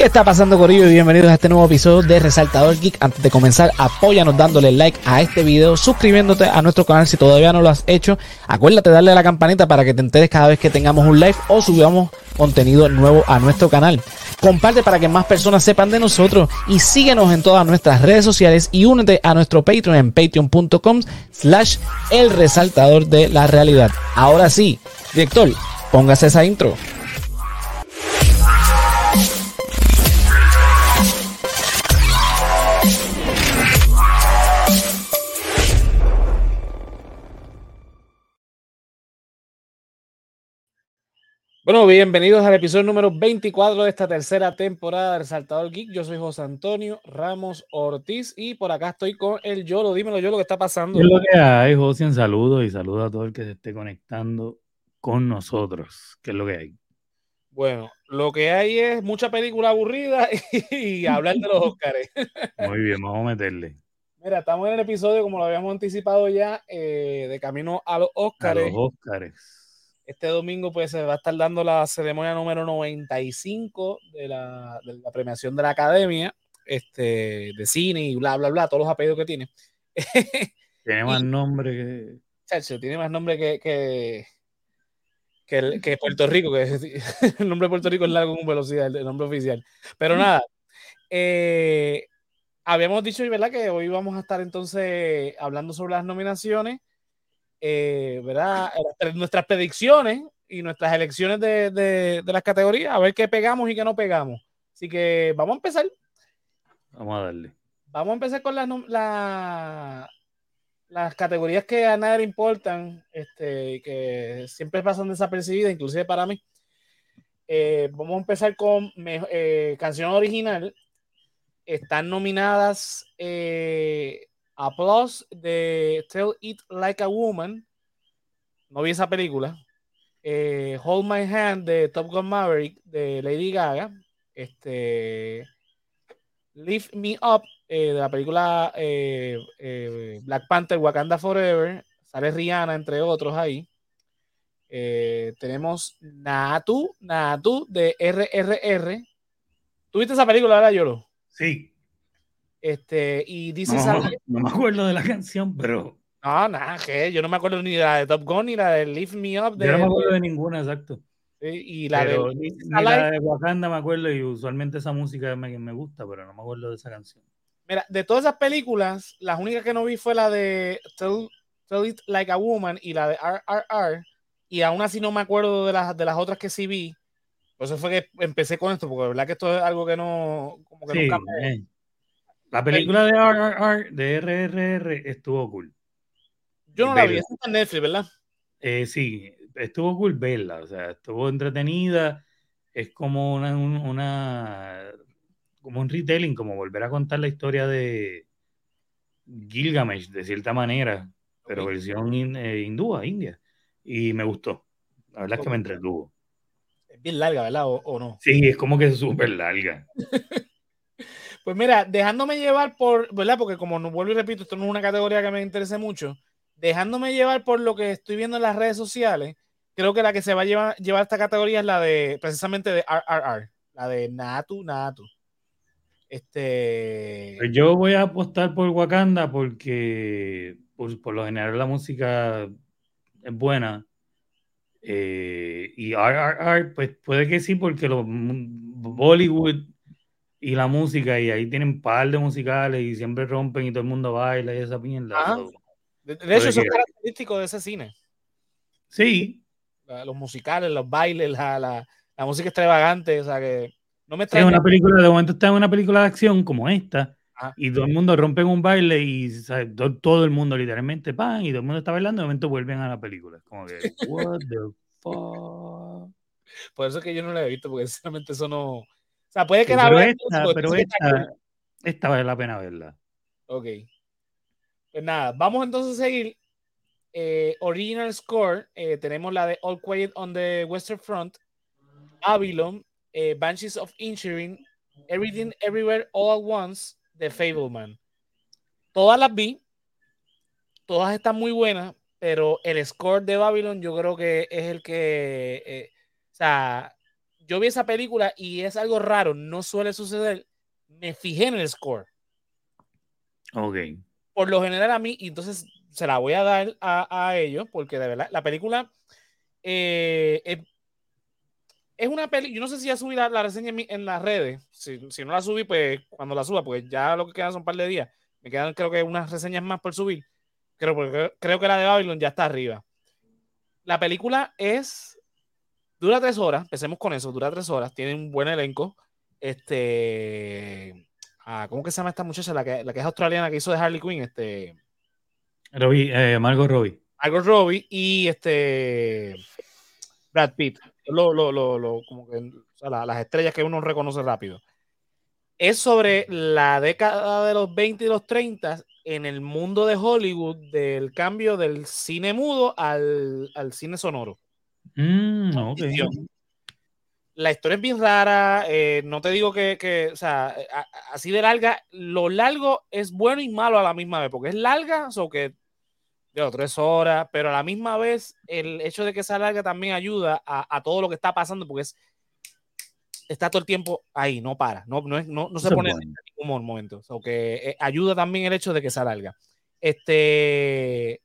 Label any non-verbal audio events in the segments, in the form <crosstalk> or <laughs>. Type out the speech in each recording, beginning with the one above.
¿Qué está pasando, Corillo? Y bienvenidos a este nuevo episodio de Resaltador Geek. Antes de comenzar, apóyanos dándole like a este video, suscribiéndote a nuestro canal si todavía no lo has hecho. Acuérdate de darle a la campanita para que te enteres cada vez que tengamos un live o subamos contenido nuevo a nuestro canal. Comparte para que más personas sepan de nosotros y síguenos en todas nuestras redes sociales y únete a nuestro Patreon en patreon.com slash el resaltador de la realidad. Ahora sí, director, póngase esa intro. Bueno, bienvenidos al episodio número 24 de esta tercera temporada de Resaltador Geek. Yo soy José Antonio Ramos Ortiz y por acá estoy con el Yolo. Dímelo, Yolo, ¿qué está pasando? ¿Qué es lo que hay, José? Un saludo y saludo a todo el que se esté conectando con nosotros. ¿Qué es lo que hay? Bueno, lo que hay es mucha película aburrida <laughs> y, hablar de los Óscares. <laughs> Muy bien, vamos a meterle. Mira, estamos en el episodio, como lo habíamos anticipado ya, eh, de camino a los Óscares. A los Óscares. Este domingo pues se va a estar dando la ceremonia número 95 de la, de la premiación de la Academia este, de cine y bla, bla, bla, todos los apellidos que tiene. <laughs> Tiene más nombre que... Chacho, tiene más nombre que, que, que, que <laughs> Puerto Rico, que <laughs> el nombre de Puerto Rico es largo con velocidad, el nombre oficial. Pero nada, eh, habíamos dicho, ¿verdad? Que hoy vamos a estar entonces hablando sobre las nominaciones eh, ¿verdad? nuestras predicciones y nuestras elecciones de, de, las categorías, a ver qué pegamos y qué no pegamos. Así que vamos a empezar. Vamos a darle. Vamos a empezar con las, la, las categorías que a nadie le importan, este, que siempre pasan desapercibidas, inclusive para mí. Eh, vamos a empezar con eh, canción original. Están nominadas eh, Applause de Tell It Like a Woman. No vi esa película. Eh, Hold My Hand de Top Gun Maverick de Lady Gaga. Este. Lift Me Up eh, de la película eh, Black Panther Wakanda Forever. Sale Rihanna, entre otros ahí. tenemos Natu, Natu de RRR. ¿Tuviste esa película, ahora Yoro? Sí. Este, y dice no, <laughs> no, me acuerdo de la canción, pero. No, nada, que yo no me acuerdo ni la de Top Gun ni la de Lift Me Up. De, yo no me acuerdo de ninguna, exacto. y la de, ni, la de Wakanda me acuerdo, y usualmente esa música me, me gusta, pero no me acuerdo de esa canción. Mira, de todas esas películas, las únicas que no vi fue la de Tell, It Like a Woman y la de RRR, y aún así no me acuerdo de las, de las otras que sí vi. Por eso fue que empecé con esto, porque de verdad que esto es algo que no, como que sí, nunca me, eh. La película de RRR, de RRR estuvo cool. Yo no la vi, está en Netflix, ¿verdad? Eh, sí, estuvo cool verla, o sea, estuvo entretenida, es como una, una, como un retelling, como volver a contar la historia de Gilgamesh, de cierta manera, pero versión eh, hindúa, india, y me gustó, la verdad es que me entretuvo. Es bien larga, ¿verdad? ¿O, o no? Sí, es como que es súper larga. <laughs> Pues mira, dejándome llevar por, ¿verdad? Porque como no vuelvo y repito, esto no es una categoría que me interese mucho, dejándome llevar por lo que estoy viendo en las redes sociales, creo que la que se va a llevar, llevar esta categoría es la de, precisamente de RRR, la de Natu, Natu. Este... Pues yo voy a apostar por Wakanda porque por, por lo general la música es buena. Eh, y RRR, pues puede que sí, porque los Bollywood y la música, y ahí tienen par de musicales y siempre rompen y todo el mundo baila y esa mierda. Ah, de, hecho, eso es característico de ese cine. Sí. los musicales, los bailes, la, la, la, música extravagante, o sea que no me trae. una película, de momento está en una película de acción como esta, y todo el mundo rompe un baile y todo, el mundo literalmente pan, y todo el mundo está bailando, y de momento vuelven a la película. Como que, <laughs> what the fuck. Por eso es que yo no la he visto, porque <laughs> sinceramente eso no o sea, puede que la pero esta, pero esta, esta, vale la pena verla. Ok. Pues nada, vamos entonces a seguir. Eh, original score, eh, tenemos la de All Quiet on the Western Front, Babylon, eh, Banshees of Insuring, Everything Everywhere All at Once, The Fableman. Todas las vi, todas están muy buenas, pero el score de Babylon yo creo que es el que, o sea, yo vi esa película y es algo raro, no suele suceder. Me fijé en el score. Ok. Por lo general a mí, y entonces se la voy a dar a, ellos, porque de verdad, la película eh, es, una película, yo no sé si ya subí la, reseña en, las redes, si, no la subí, pues cuando la suba, pues ya lo que quedan son un par de días, me quedan creo que unas reseñas más por subir, creo, porque creo que la de Babylon ya está arriba. La película es, dura tres horas, empecemos con eso, dura tres horas, tiene un buen elenco, este... Ah, ¿Cómo que se llama esta muchacha? La que, la que es australiana que hizo de Harley Quinn. Este... Robbie, eh, Margot Robbie. Margot Robbie y este Brad Pitt. Lo, lo, lo, como que, las estrellas que uno reconoce rápido. Es sobre la década de los 20 y los 30 en el mundo de Hollywood del cambio del cine mudo al, al cine sonoro. Mm, la historia es bien rara, eh, no te digo que, que o sea, así de larga, lo largo es bueno y malo a la misma vez, porque es larga, o que de tres horas, pero a la misma vez el hecho de que sea larga también ayuda a, todo lo que está pasando, porque es, está todo el tiempo ahí, no para, no, no, no, no se pone en ningún momento, o que eh, ayuda también el hecho de que sea larga. Este,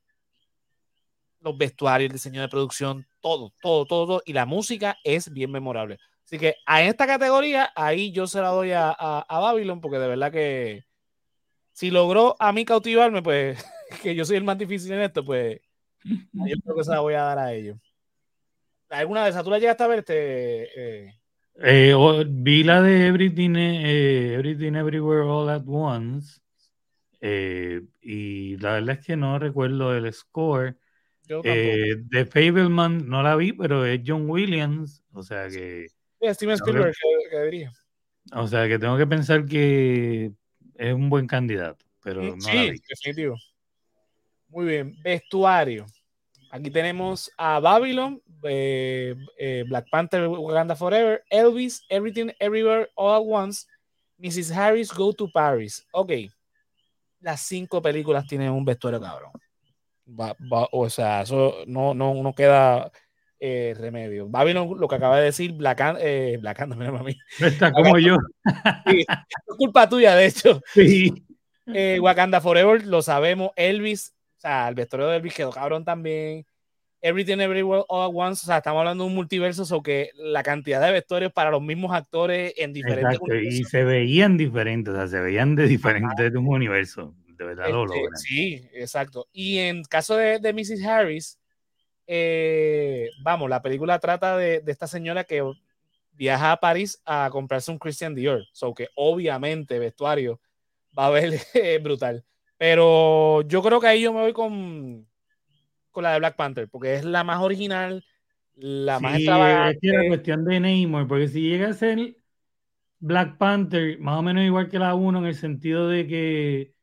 los vestuarios, el diseño de producción, todo, todo, todo, y la música es bien memorable. Así que a esta categoría, ahí yo se la doy a, a, Babylon, porque de verdad que si logró a mí cautivarme, pues <laughs> que yo soy el más difícil en esto, pues yo creo que se la voy a dar a ellos. ¿Alguna de esas tú la llegaste a ver? Este, eh? Eh, vi la de Everything, eh, Everything Everywhere All at Once. y la verdad es que no recuerdo el score. Eh, The Fableman no la vi, pero es John Williams, o sea que. Steven Spielberg, que, diría. O sea que tengo que pensar que es un buen candidato, pero no sí, la vi. definitivo. Muy bien, vestuario. Aquí tenemos a Babylon, eh, eh, Black Panther, Wakanda Forever, Elvis, Everything, Everywhere, All at Once, Mrs. Harris, Go to Paris. Ok, las cinco películas tienen un vestuario cabrón o sea, eso no, no, no queda eh, remedio. Babylon, lo que acaba de decir, Black, eh, <laughs> mira, mí. Está como yo. es culpa tuya, de hecho. Sí. Eh, Wakanda Forever, lo sabemos. Elvis, o sea, el vestuario de Elvis quedó cabrón también. Everything Everywhere All at Once, o sea, estamos hablando de un multiverso, o que la cantidad de vestuarios para los mismos actores en diferentes Exacto, y se veían diferentes, o sea, se veían de diferentes universos de verdad lo este, Sí, exacto. Y en caso de, de Mrs. Harris, eh, vamos, la película trata de, de, esta señora que viaja a París a comprarse un Christian Dior. So que obviamente vestuario va a ver <laughs> brutal. Pero yo creo que ahí yo me voy con, con la de Black Panther, porque es la más original, la más extravagante. Es la cuestión de Neymar, porque si llega a ser Black Panther, más o menos igual que la 1, en el sentido de que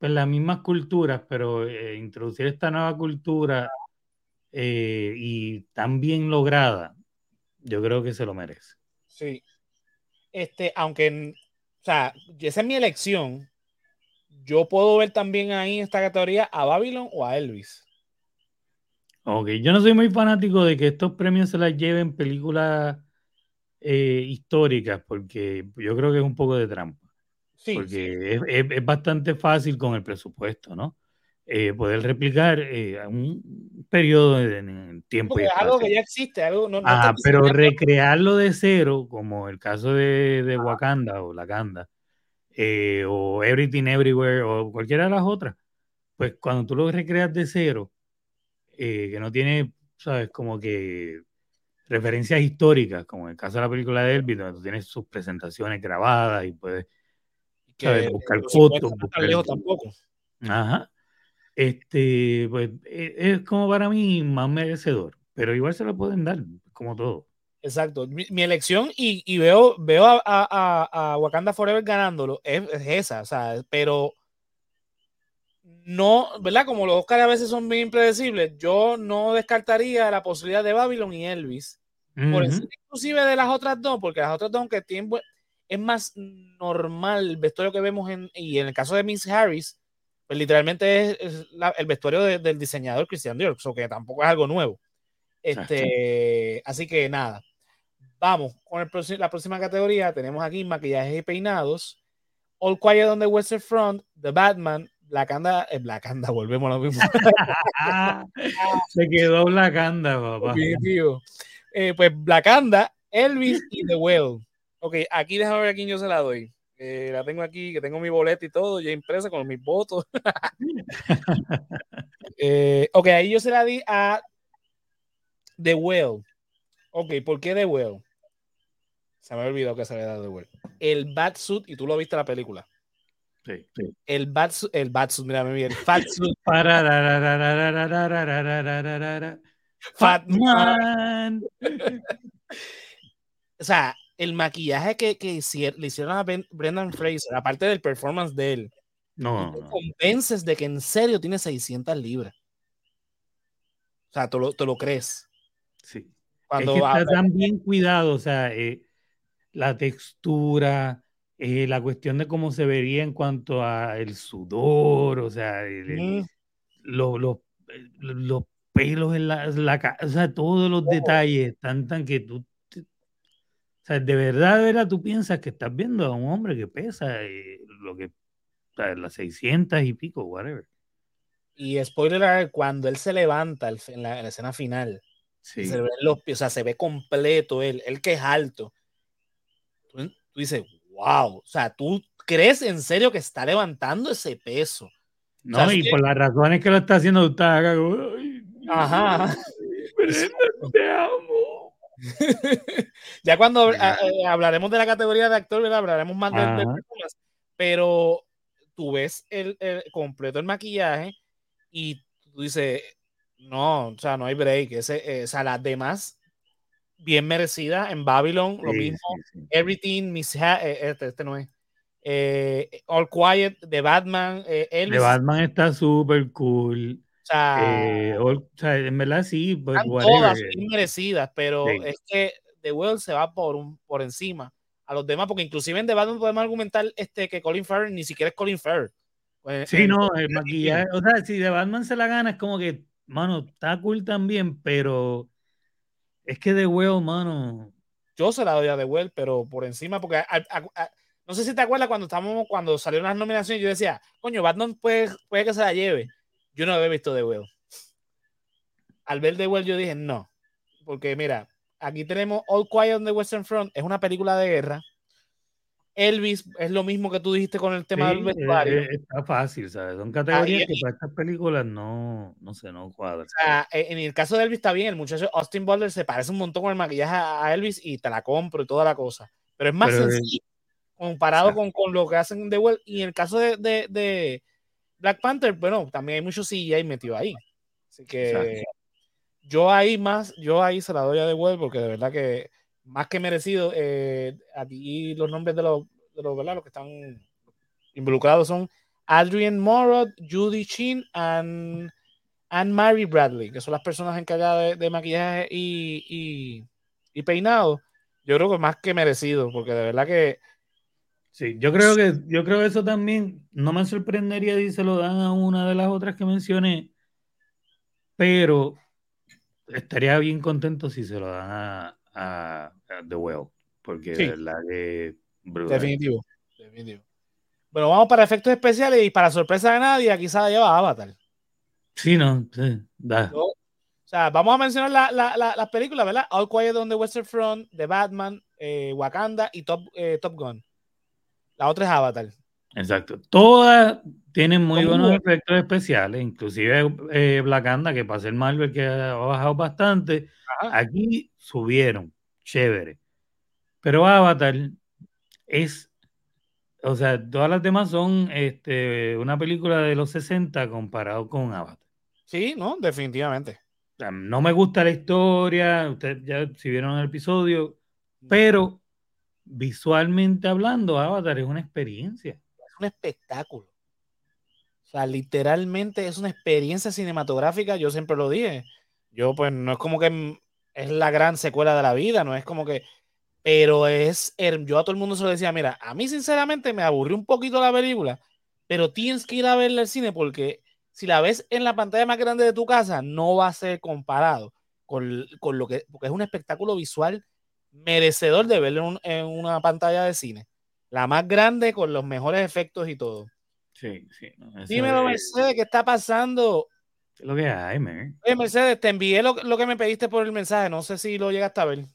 pues las mismas culturas, pero eh, introducir esta nueva cultura eh, y tan bien lograda, yo creo que se lo merece. Sí. Este, aunque, o sea, esa es mi elección, yo puedo ver también ahí en esta categoría a Babylon o a Elvis. Ok, yo no soy muy fanático de que estos premios se las lleven películas eh, históricas, porque yo creo que es un poco de trampa porque Es, bastante fácil con el presupuesto, ¿no? Eh, poder replicar eh, un periodo de, tiempo. Porque algo que ya existe, algo no, ah, pero recrearlo de cero, como el caso de, de Wakanda o Lakanda, eh, o Everything Everywhere, o cualquiera de las otras, pues cuando tú lo recreas de cero, que no tiene, sabes, como que referencias históricas, como en el caso de la película de Elvis, donde tú tienes sus presentaciones grabadas y puedes que buscar fotos. Buscar... tampoco. Ajá. Este, pues e, es como para mí más merecedor, pero igual se lo pueden dar, como todo. Exacto. Mi, elección, y, y, veo, veo a, a, a, Wakanda Forever ganándolo, es, esa, o sea, pero no, ¿verdad? Como los Oscars a veces son bien impredecibles, yo no descartaría la posibilidad de Babylon y Elvis. Por inclusive de las otras dos, porque las otras dos, aunque tienen, es más normal el vestuario que vemos en, y en el caso de Miss Harris, pues literalmente es, el vestuario del diseñador Christian Dior, que tampoco es algo nuevo. Este, así que nada. Vamos con el, la próxima categoría. Tenemos aquí maquillajes y peinados. All Quiet on the Western Front, The Batman, Black Anda, eh, Black Anda, <laughs> volvemos a lo mismo. <laughs> Se quedó Black Anda, papá. Eh, pues Black Anda, Elvis y The Well. Ok, aquí déjame ver a quién yo se la doy. Eh, la tengo aquí, que tengo mi boleta y todo, ya impresa con mis votos. <laughs> eh, ok, ahí yo se la di a The Well. Ok, ¿por qué The Well? Se me ha olvidado que se había dado The Well. El Batsuit, y tú lo viste en la película. Sí, sí. El Batsuit, el Batsuit, mira, el Fatsuit. Fatman. o sea, el maquillaje que, que le hicieron a Brendan Fraser, aparte del performance de él, no, te convences de que en serio tiene 600 libras. O sea, tú lo, lo crees. Sí. Cuando es que está tan bien cuidado, o sea, eh, la textura, eh, la cuestión de cómo se vería en cuanto a el sudor, o sea, los, los pelos en la, la o sea, todos los detalles, tan, tan que tú, o sea, de verdad, de verdad, tú piensas que estás viendo a un hombre que pesa eh, lo que, o sea, las 600 y pico, whatever. Y spoiler cuando él se levanta en la, escena final, se ve los o sea, se ve completo él, él que es alto. Tú, dices, wow, o sea, tú crees en serio que está levantando ese peso. No, y por las razones que lo está haciendo, tú estás acá, Ajá. <laughs> te amo. <laughs> ya cuando eh, hablaremos de la categoría de actor, hablaremos más de, pero tú ves el, completo el maquillaje y tú dices, no, o sea, no hay break. Ese, eh, o sea, las demás bien merecidas en Babylon, lo mismo. Everything, Miss eh, este, este, no es. All Quiet de Batman. De Batman está súper cool. Eh, o sea, en verdad sí, pues, todas merecidas, pero es que The Well se va por, un, por encima a los demás, porque inclusive en The Batman podemos argumentar este, que Colin Farrell ni siquiera es Colin Farrell. Pues, sí, no, el maquillaje, o sea, si The Batman se la gana es como que, mano, está cool también, pero es que The Well, mano. Yo se la doy a The Well, pero por encima, porque no sé si te acuerdas cuando estábamos, cuando salieron las nominaciones, yo decía, coño, Batman puede, puede que se la lleve yo no había visto The Well. Al ver The Well, yo dije no. Porque mira, aquí tenemos All Quiet on the Western Front, es una película de guerra. Elvis es lo mismo que tú dijiste con el tema del vestuario. Eh, eh, está fácil, ¿sabes? Son categorías que para estas películas no, no sé, no cuadran. O sea, eh, en el caso de Elvis está bien, el muchacho Austin Butler se parece un montón con el maquillaje a Elvis y te la compro y toda la cosa. Pero es más sencillo comparado con, con, lo que hacen The Well. Y en el caso de, de Black Panther, bueno, también hay muchos CGI metido ahí. Así que yo ahí más, yo ahí se la doy a The Well porque de verdad que más que merecido, eh, aquí los nombres de los, de los, los que están involucrados son Adrian Morrow, Judy Chin and, and Mary Bradley, que son las personas encargadas de, maquillaje y, y, peinado. Yo creo que más que merecido, porque de verdad que Sí, yo creo que yo creo eso también no me sorprendería si se lo dan a una de las otras que mencioné, pero estaría bien contento si se lo dan a, a, The Well, porque de verdad que definitivo, definitivo. Bueno, vamos para efectos especiales y para sorpresa de nadie, aquí se lleva Avatar. Sí, no, sí, da. o sea, vamos a mencionar las películas, ¿verdad? All Quiet on the Western Front, The Batman, eh, Wakanda y Top, eh, Top Gun. La otra es Avatar. Exacto. Todas tienen muy buenos efectos especiales, inclusive eh, Black Anda, que para ser Marvel que ha bajado bastante, aquí subieron, chévere. Pero Avatar es, o sea, todas las demás son este, una película de los 60 comparado con Avatar. Sí, no, definitivamente. no me gusta la historia, ustedes ya si vieron el episodio, pero visualmente hablando, Avatar es una experiencia. Es un espectáculo. O sea, literalmente es una experiencia cinematográfica, yo siempre lo dije. Yo, pues, no es como que es la gran secuela de la vida, no es como que. Pero es. Yo a todo el mundo se lo decía, mira, a mí sinceramente me aburrió un poquito la película, pero tienes que ir a verla al cine porque si la ves en la pantalla más grande de tu casa, no va a ser comparado con, con lo que. Porque es un espectáculo visual merecedor de verlo en, una pantalla de cine. La más grande con los mejores efectos y todo. Sí, sí. Dímelo, Mercedes, ¿qué está pasando? lo que hay, man. Mercedes, te envié lo, que me pediste por el mensaje. No sé si lo llegaste a ver.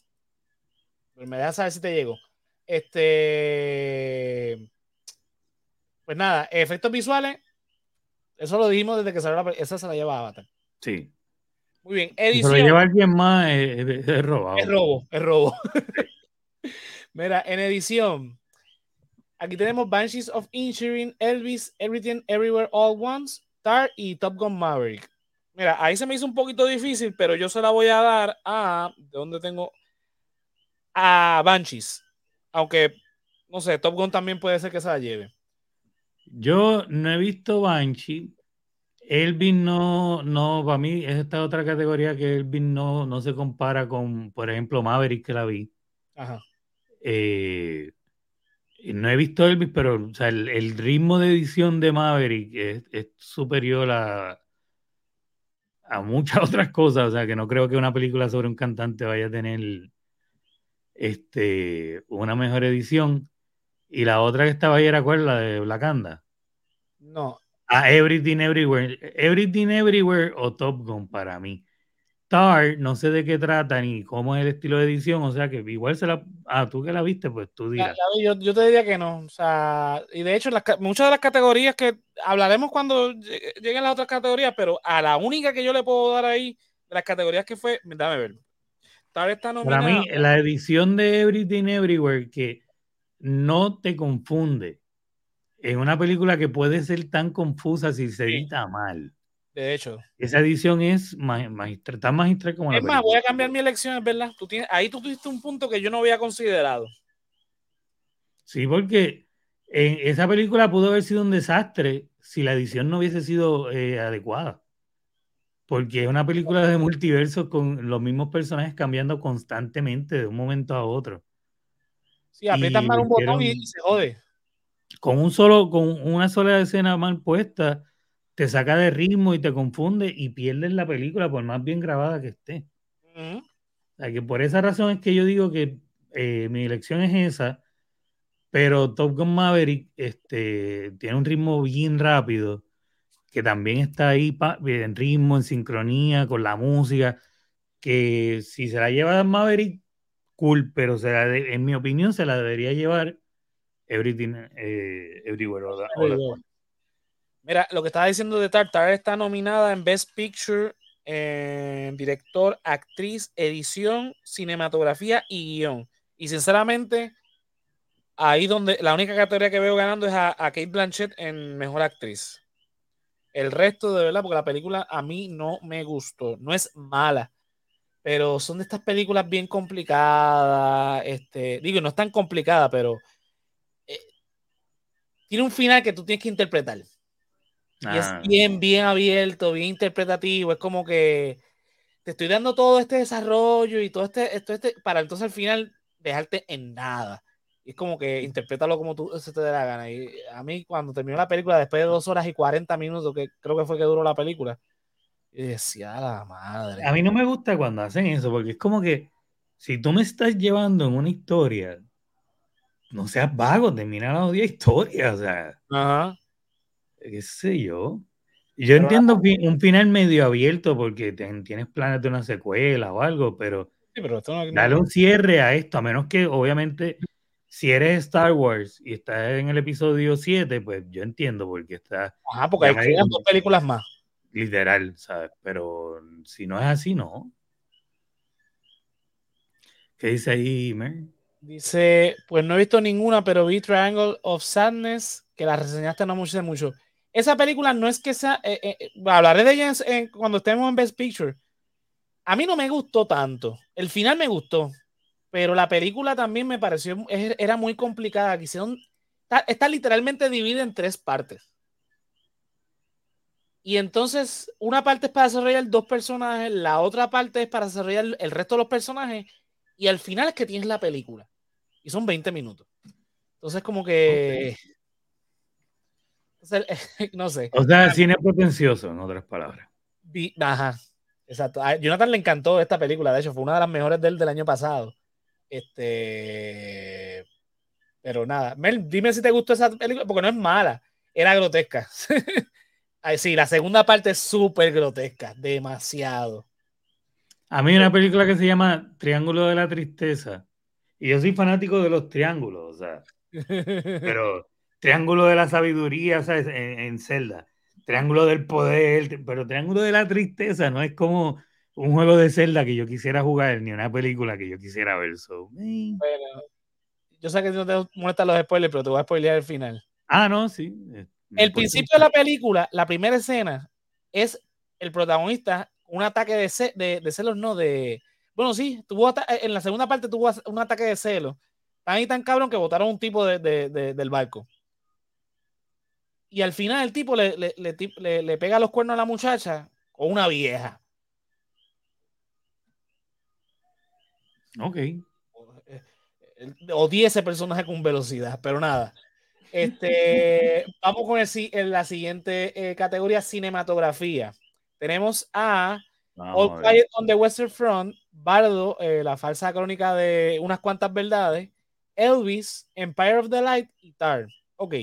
Pero me dejas saber si te llegó. Este. Pues nada, efectos visuales. Eso lo dijimos desde que salió la Esa se la lleva Avatar. Sí. Muy bien. Edición. Se lo lleva alguien más, es, es robado. Es robo, es robo. <laughs> Mira, en edición. Aquí tenemos Banshees of Insuring, Elvis, Everything, Everywhere, All Once, Tar y Top Gun Maverick. Mira, ahí se me hizo un poquito difícil, pero yo se la voy a dar a. ¿De dónde tengo? A Banshees. Aunque, no sé, Top Gun también puede ser que se la lleve. Yo no he visto Banshee. Elvin no, no, para mí es esta otra categoría que Elvin no, no se compara con, por ejemplo, Maverick que la vi. Ajá. Eh, no he visto Elvis, pero o sea, el, ritmo de edición de Maverick es, superior a, a muchas <laughs> otras cosas. O sea, que no creo que una película sobre un cantante vaya a tener este, una mejor edición. Y la otra que estaba ahí era cuál, la de Blacanda. No. A Everything Everywhere. Everything Everywhere o Top Gun para mí. Tar, no sé de qué trata ni cómo es el estilo de edición, o sea que igual se la. Ah, tú que la viste, pues tú dirás. yo, te diría que no, o sea, y de hecho, muchas de las categorías que hablaremos cuando lleguen las otras categorías, pero a la única que yo le puedo dar ahí, de las categorías que fue, dame ver. Tar está nominada. Para mí, la edición de Everything Everywhere que no te confunde en una película que puede ser tan confusa si se edita mal. De hecho. Esa edición es magistral, tan magistral como es la más, voy a cambiar mi elección, ¿verdad? Tú tienes, ahí tú tuviste un punto que yo no había considerado. Sí, porque en esa película pudo haber sido un desastre si la edición no hubiese sido eh, adecuada. Porque es una película de multiverso con los mismos personajes cambiando constantemente de un momento a otro. Sí, aprietas mal un botón y, se jode. Con un solo, con una sola escena mal puesta, te saca de ritmo y te confunde y pierdes la película por más bien grabada que esté. O sea, que por esa razón es que yo digo que eh, mi elección es esa, pero Top Gun Maverick este, tiene un ritmo bien rápido, que también está ahí en ritmo, en sincronía con la música, que si se la lleva Maverick, cool, pero se en mi opinión se la debería llevar Everything eh, Everywhere. Mira, lo que estaba diciendo de Tartar está nominada en Best Picture, en director, actriz, edición, cinematografía y guion. Y sinceramente, ahí donde la única categoría que veo ganando es a, Kate Blanchett en mejor actriz. El resto, de verdad, porque la película a mí no me gustó. No es mala, pero son de estas películas bien complicadas. Este, digo, no es tan complicada, pero tiene un final que tú tienes que interpretar. Y es ah. bien, bien abierto, bien interpretativo. Es como que te estoy dando todo este desarrollo y todo este, esto, este, para entonces al final dejarte en nada. Y es como que interprétalo como tú se te dé la gana. Y a mí, cuando terminó la película, después de dos horas y 40 minutos, que creo que fue que duró la película, y decía, la madre. A mí no me gusta cuando hacen eso, porque es como que si tú me estás llevando en una historia, no seas vago, termina la odia historia, o sea. Ajá qué sé yo. Yo entiendo un final medio abierto porque tienes planes de una secuela o algo, pero, dale un cierre a esto, a menos que obviamente si eres Star Wars y estás en el episodio 7, pues yo entiendo porque está... Ajá, porque hay dos películas más. Literal, ¿sabes? Pero si no es así, no. ¿Qué dice ahí, Mer? Dice, pues no he visto ninguna, pero vi Triangle of Sadness, que la reseñaste no mucho, mucho. Esa película no es que sea. Eh, eh, eh, hablaré de ella cuando estemos en Best Picture. A mí no me gustó tanto. El final me gustó. Pero la película también me pareció. Era muy complicada. Quisieron. Está, literalmente dividida en tres partes. Y entonces, una parte es para desarrollar dos personajes, la otra parte es para desarrollar el resto de los personajes, y al final es que tienes la película. Y son 20 minutos. Entonces, como que. <laughs> no sé. O sea, cine potencioso, en otras palabras. Ajá, exacto. A Jonathan le encantó esta película, de hecho, fue una de las mejores del, del año pasado. Este. Pero nada. Mel, dime si te gustó esa película, porque no es mala. Era grotesca. <laughs> sí, la segunda parte es súper grotesca. Demasiado. A mí una película que se llama Triángulo de la Tristeza. Y yo soy fanático de los triángulos, o sea. <laughs> Pero Triángulo de la Sabiduría, ¿sabes? En, en Zelda. Triángulo del Poder, pero Triángulo de la Tristeza no es como un juego de Zelda que yo quisiera jugar, ni una película que yo quisiera ver. bueno, yo sé que no te molestan los spoilers, pero te voy a spoilear el final. Ah, no, sí. Eh, el principio de la película, la primera escena, es el protagonista, un ataque de, de, celos, no, de... Bueno, sí, tuvo en la segunda parte tuvo un ataque de celos. Tan y tan cabrón que botaron un tipo de, del barco. Y al final el tipo le, le, le, pega los cuernos a la muchacha con una vieja. Ok. Odié ese personaje con velocidad, pero nada. Este, <laughs> vamos con el, en la siguiente eh, categoría, cinematografía. Tenemos a All Quiet on the Western Front, Bardo, eh, la falsa crónica de unas cuantas verdades, Elvis, Empire of the Light y Tar. Ok.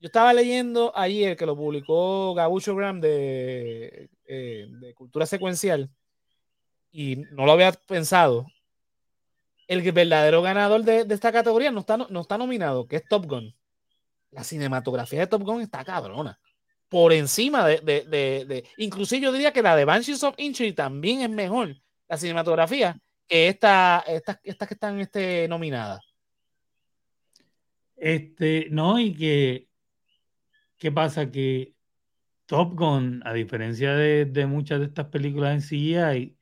Yo estaba leyendo ayer que lo publicó Gabucho Graham de, eh, de Cultura Secuencial y no lo había pensado. El verdadero ganador de, esta categoría no está, no está nominado, que es Top Gun. La cinematografía de Top Gun está cabrona. Por encima de, de, de, inclusive yo diría que la de Banshees of Injury también es mejor, la cinematografía, que esta, estas esta que están este, nominadas. Este, no, y que, ¿qué pasa? Que Top Gun, a diferencia de, de muchas de estas películas en CGI,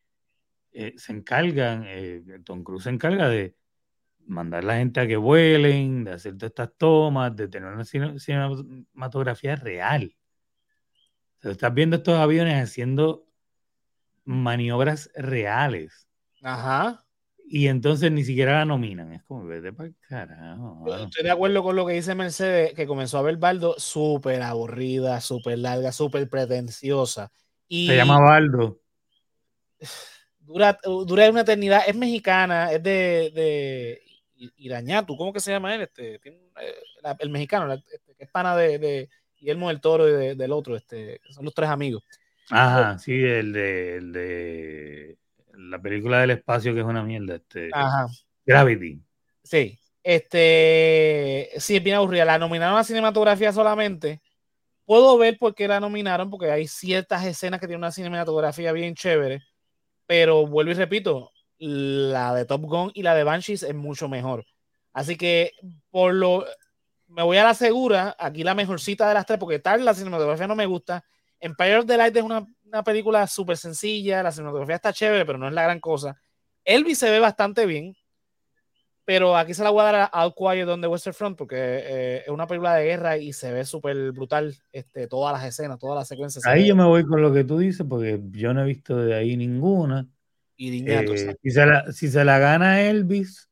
eh, se encargan, eh, Tom Cruise se encarga de mandar a la gente a que vuelen, de hacer todas estas tomas, de tener una cinematografía real. O estás viendo estos aviones haciendo maniobras reales. Ajá. Y entonces ni siquiera la nominan. Es como, vete para el carajo. Estoy de acuerdo con lo que dice Mercedes, que comenzó a ver Baldo súper aburrida, súper larga, súper pretenciosa. Y... Se llama Baldo. dura, dura una eternidad, es mexicana, es de, de Irañatu, ¿cómo que se llama él? Este, eh, el mexicano, este, que es pana de, de, Guillermo del Toro y del otro, este, son los tres amigos. Ajá, sí, el de, el de la película del espacio que es una mierda, este, Ajá. Gravity. Sí, este, sí, es bien aburrida. La nominaron a cinematografía solamente. Puedo ver por qué la nominaron, porque hay ciertas escenas que tienen una cinematografía bien chévere pero vuelvo y repito, la de Top Gun y la de Banshees es mucho mejor. Así que por lo me voy a la segura, aquí la mejorcita de las tres, porque tal la cinematografía no me gusta. Empire of the Light es una, una película súper sencilla, la cinematografía está chévere, pero no es la gran cosa. Elvis se ve bastante bien, pero aquí se la voy a dar a All Quiet on the Western Front porque eh, es una película de guerra y se ve súper brutal este, todas las escenas, todas las secuencias. Ahí yo me voy con lo que tú dices porque yo no he visto de ahí ninguna. Y eh, si, se la, si se la gana Elvis,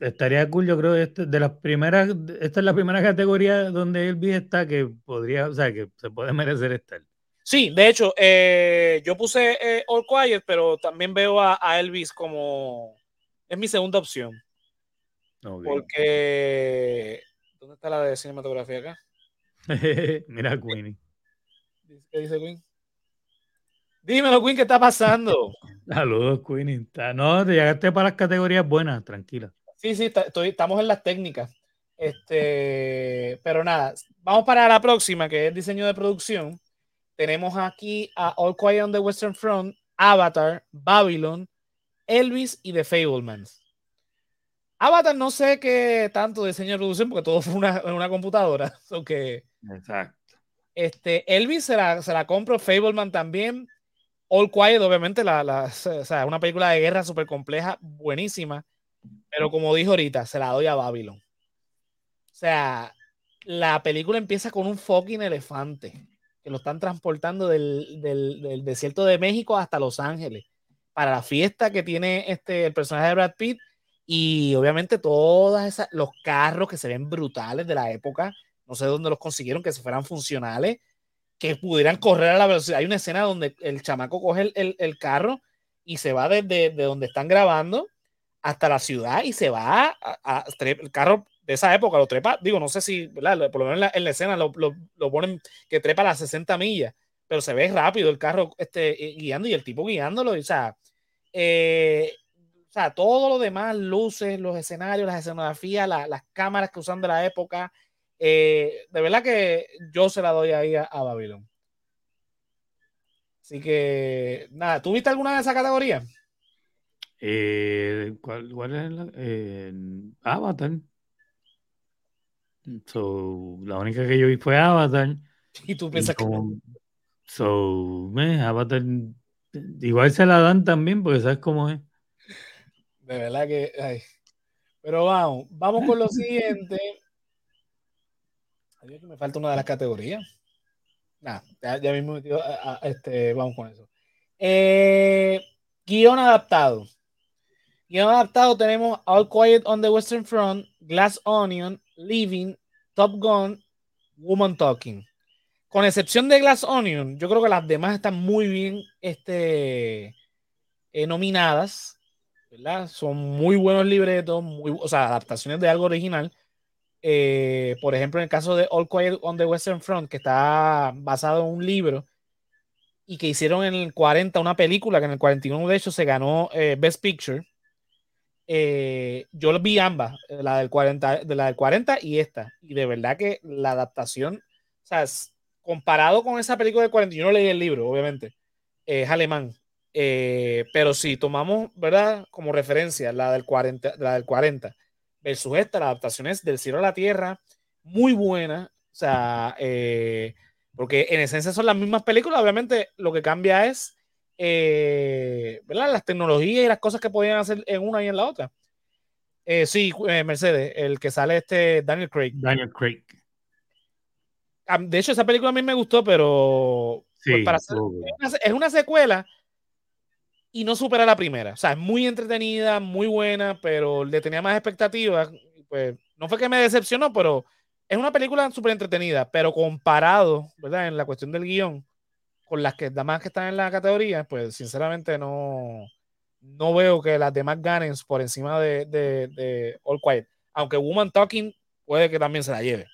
estaría cool. Yo creo este, de las primeras, esta es la primera categoría donde Elvis está que podría, o sea, que se puede <laughs> merecer estar. Sí, de hecho, eh, yo puse All Quiet, pero también veo a Elvis como es mi segunda opción. Porque. ¿Dónde está la de cinematografía acá? <laughs> Mira, Queenie. ¿Qué dice Queen? Dímelo, Queen, ¿qué está pasando? <laughs> Saludos, Queenie. No, te llegaste para las categorías buenas, tranquila. Sí, sí, estamos en las técnicas. Este, pero nada, vamos para la próxima, que es diseño de producción. Tenemos aquí a All Quiet on the Western Front, Avatar, Babylon, Elvis y The Fablemans. Avatar no sé qué tanto diseño de producción porque todo <laughs> fue una, en una computadora. Exacto. Este, Elvis se la, se la compro, Fableman también. All Quiet, obviamente, la, la, o sea, una película de guerra súper compleja, buenísima. Pero como dijo ahorita, se la doy a Babylon. O sea, la película empieza con un fucking elefante que lo están transportando del, del, desierto de México hasta Los Ángeles para la fiesta que tiene este, el personaje de Brad Pitt y obviamente todos los carros que se ven brutales de la época, no sé dónde los consiguieron, que se fueran funcionales, que pudieran correr a la velocidad. Hay una escena donde el chamaco coge el, el, carro y se va desde de donde están grabando hasta la ciudad y se va a, el carro de esa época lo trepa, digo, no sé si, por lo menos en la, escena lo, lo, ponen que trepa a las 60 millas, pero se ve rápido el carro este, guiando y el tipo guiándolo, o sea, eh, o sea, todo lo demás, luces, los escenarios, las escenografías, las cámaras que usan de la época, eh, de verdad que yo se la doy ahí a, a Babylon. Así que, nada, ¿tú viste alguna de esa categoría? Eh, ¿cuál, es la? Eh, Avatar. So, la única que yo vi fue Avatar. <laughs> Y tú piensas que. So, Avatar. Igual se la dan también, porque sabes cómo es. De verdad que. Ay. Pero vamos, vamos con lo <laughs> siguiente. que me falta una de las categorías. Nada, ya, mismo este, vamos con eso. Eh, guion adaptado. Guión adaptado tenemos All Quiet on the Western Front, Glass Onion, Living, Top Gun, Woman Talking. Con excepción de Glass Onion, yo creo que las demás están muy bien este, eh, nominadas. Son muy buenos libretos, o sea, adaptaciones de algo original. Eh, por ejemplo, en el caso de All Quiet on the Western Front, que está basado en un libro y que hicieron en el 40 una película que en el 41 de hecho se ganó eh, Best Picture. Eh, yo vi ambas, la del 40, de la del 40 y esta, y de verdad que la adaptación, o sea, comparado con esa película del 40, yo no leí el libro, obviamente, es alemán, pero si tomamos, ¿verdad? Como referencia la del 40, la del 40 versus esta, la adaptación es del cielo a la tierra, muy buena, o sea, eh, porque en esencia son las mismas películas, obviamente lo que cambia es, eh, ¿verdad? Las tecnologías y las cosas que podían hacer en una y en la otra. Eh, sí, Mercedes, el que sale este Daniel Craig. Daniel Craig. De hecho, esa película a mí me gustó, pero pues, para es una secuela y no supera la primera. O sea, es muy entretenida, muy buena, pero le tenía más expectativas. Pues no fue que me decepcionó, pero es una película súper entretenida, pero comparado, ¿verdad? En la cuestión del guion, con las que demás que están en la categoría, pues sinceramente no, no veo que las demás ganen por encima de, de, All Quiet. Aunque Woman Talking puede que también se la lleve.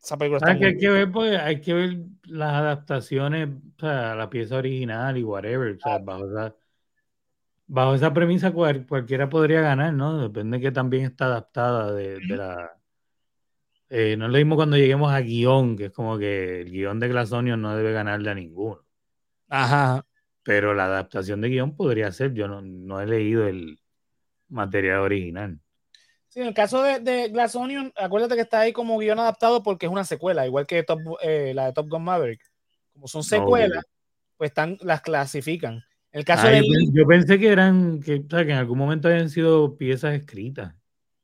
Esa película está que hay que ver, pues, hay que ver las adaptaciones, o sea, la pieza original y whatever, o sea, bajo bajo esa premisa cualquiera podría ganar, ¿no? Depende de que también está adaptada de, la... Eh, no es lo mismo cuando lleguemos a guion, que es como que el guion de Glasonio no debe ganarle a ninguno. Ajá. Pero la adaptación de guion podría ser, yo no, he leído el material original. Sí, en el caso de, de Glass acuérdate que está ahí como guion adaptado porque es una secuela, igual que eh, la de Top Gun Maverick. Como son secuelas, pues están, las clasifican. El caso ah, yo, pensé que eran, que, que en algún momento habían sido piezas escritas.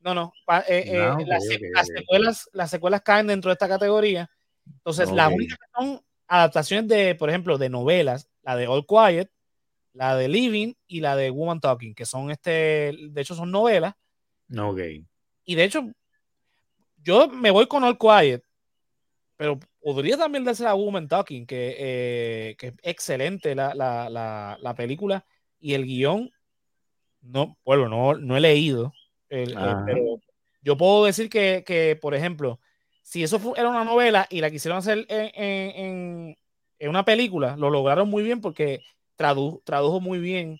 No, no. Eh, eh, las, secuelas, las secuelas caen dentro de esta categoría. Entonces, las únicas que son adaptaciones de, por ejemplo, de novelas, la de All Quiet, la de Living y la de Woman Talking, que son este, de hecho son novelas. Ok. Y de hecho, yo me voy con All Quiet, pero podría también darse a Woman Talking, que, eh, que es excelente la, la, la, película y el guion. No, bueno, no, no he leído, el, pero yo puedo decir que, que, por ejemplo, si eso era una novela y la quisieron hacer en, en, en una película, lo lograron muy bien porque tradu tradujo muy bien,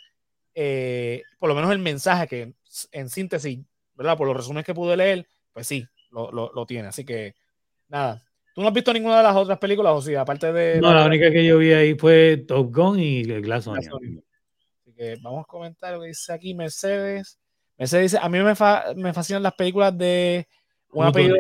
eh, por lo menos el mensaje que en síntesis, ¿verdad? Por los resúmenes que pude leer, pues sí, lo, lo, lo tiene. Así que, nada, ¿Tú no has visto ninguna de las otras películas, o sí? Aparte de. No, la, única que yo vi ahí fue Top Gun y Glass Onion. Así que vamos a comentar lo que dice aquí Mercedes. Mercedes dice: A mí me, me fascinan las películas de un apellido.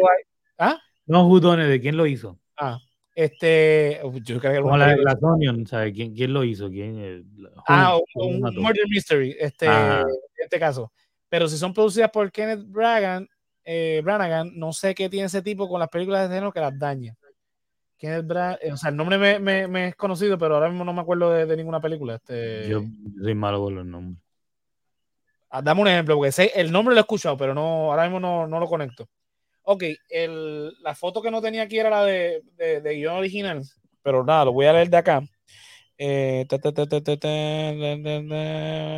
¿Ah? No, Judones, ¿de quién lo hizo? Ah, este. Yo creo que Como la de Glass Onion, ¿sabes? ¿Quién, ¿Quién lo hizo? ¿Quién, ah, un, Murder Mystery, este, en este caso. Pero si son producidas por Kenneth Bragan, eh, Branagh, no sé qué tiene ese tipo con las películas de género que las daña. ¿Quién es eh, o sea, el nombre me, me, es conocido, pero ahora mismo no me acuerdo de, ninguna película. Este... Yo soy malo con los nombres. Ah, dame un ejemplo, porque el nombre lo he escuchado, pero no, ahora mismo no, no lo conecto. Ok, el, la foto que no tenía aquí era la de, de, guion original, pero nada, lo voy a leer de acá.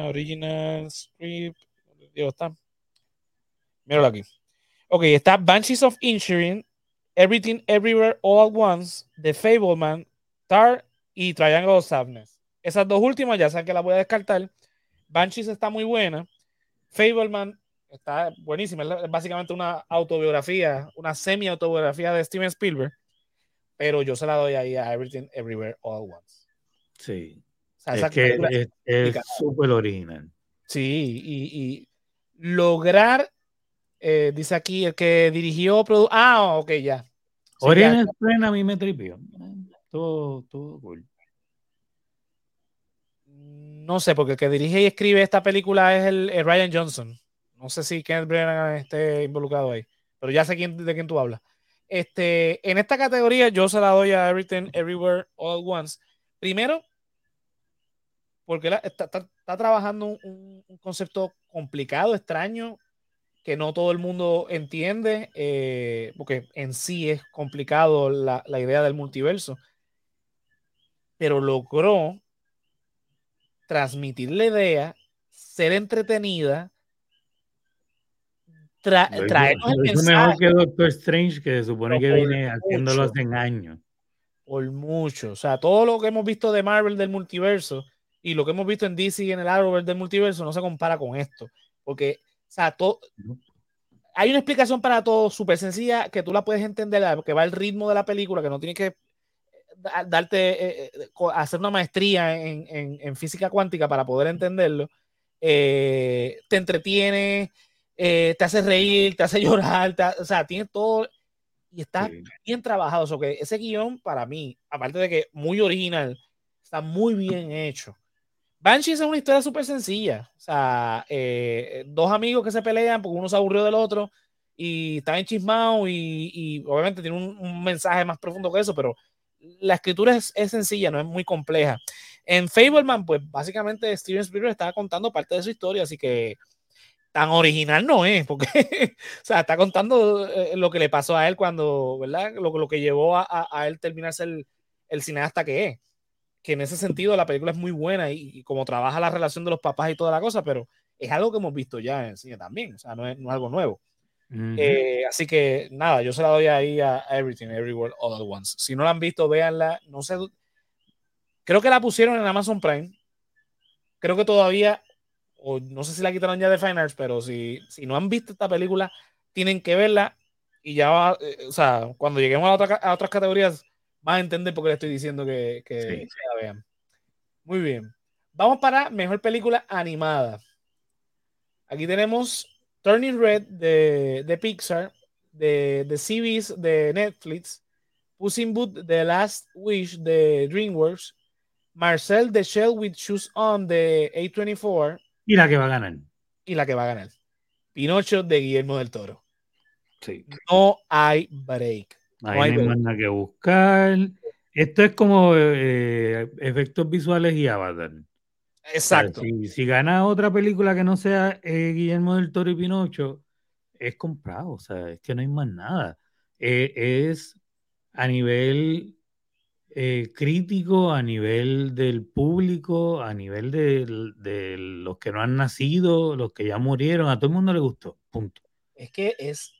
Original script. Digo, está. Míralo aquí. Ok, está Banshees of Insurance, Everything Everywhere All at Once, The Fableman, Tar y Triangle of Sadness. Esas dos últimas ya saben que las voy a descartar. Banshees está muy buena. Fableman está buenísima. Es básicamente una autobiografía, una semi-autobiografía de Steven Spielberg. Pero yo se la doy ahí a Everything Everywhere All at Once. Sí. O sea, es que es súper original. Sí, y, y lograr, eh, dice aquí, el que dirigió. Ah, ok, ya. Sí, Original a mí me tripió. Todo, todo cool. No sé, porque el que dirige y escribe esta película es el, Ryan Johnson. No sé si Kenneth Brennan esté involucrado ahí, pero ya sé quién, de quién tú hablas. Este, en esta categoría yo se la doy a Everything, Everywhere, All at Once. Primero, porque está, trabajando un, concepto complicado, extraño, que no todo el mundo entiende, eh, porque en sí es complicado la, la idea del multiverso, pero logró transmitir la idea, ser entretenida, traernos el mensaje. mejor que Doctor Strange, que se supone que viene haciéndolo hace años. Por mucho. O sea, todo lo que hemos visto de Marvel del multiverso y lo que hemos visto en DC y en el Arrowverse del multiverso no se compara con esto. Porque, o sea, todo, hay una explicación para todo súper sencilla que tú la puedes entender, que va el ritmo de la película, que no tiene que darte, eh, eh, hacer una maestría en, física cuántica para poder entenderlo, eh, te entretiene, te hace reír, te hace <laughs> llorar, o sea, tiene todo y está bien trabajado. O que ese guion, para mí, aparte de que muy original, está muy bien hecho. Banshees es una historia súper sencilla. O sea, dos amigos que se pelean porque uno se aburrió del otro y está enchismado y, y obviamente tiene un, un, mensaje más profundo que eso, pero la escritura es, sencilla, no es muy compleja. En Fableman, pues básicamente Steven Spielberg estaba contando parte de su historia, así que tan original no es, porque, <laughs> o sea, está contando eh, lo que le pasó a él cuando, ¿verdad? Lo, lo que llevó a, a, él terminarse el, el, cineasta que es. Que en ese sentido la película es muy buena y, como trabaja la relación de los papás y toda la cosa, pero es algo que hemos visto ya en el cine también, o sea, no es, no es algo nuevo. Eh, así que nada, yo se la doy ahí a Everything, Everywhere, All at Once. Si no la han visto, véanla. No sé, creo que la pusieron en Amazon Prime. Creo que todavía, o no sé si la quitaron ya de Fine Arts, pero si, si no han visto esta película, tienen que verla. Y ya va, eh, o sea, cuando lleguemos a, a, otras categorías, van a entender por qué le estoy diciendo que, que la vean. Muy bien. Vamos para mejor película animada. Aquí tenemos Turning Red de, de Pixar, de, de CBS de Netflix, Puss in Boot The Last Wish de DreamWorks, Marcel The Shell with Shoes On de A24. Y la que va a ganar. Y la que va a ganar. Pinocho de Guillermo del Toro. Sí. No hay break. No hay, más nada que buscar. Esto es como eh, efectos visuales y Avatar. Exacto. si, gana otra película que no sea eh, Guillermo del Toro y Pinocho, es comprado, o sea, es que no hay más nada. Eh, es a nivel eh, crítico, a nivel del público, a nivel de, los que no han nacido, los que ya murieron, a todo el mundo le gustó, punto. Es que es,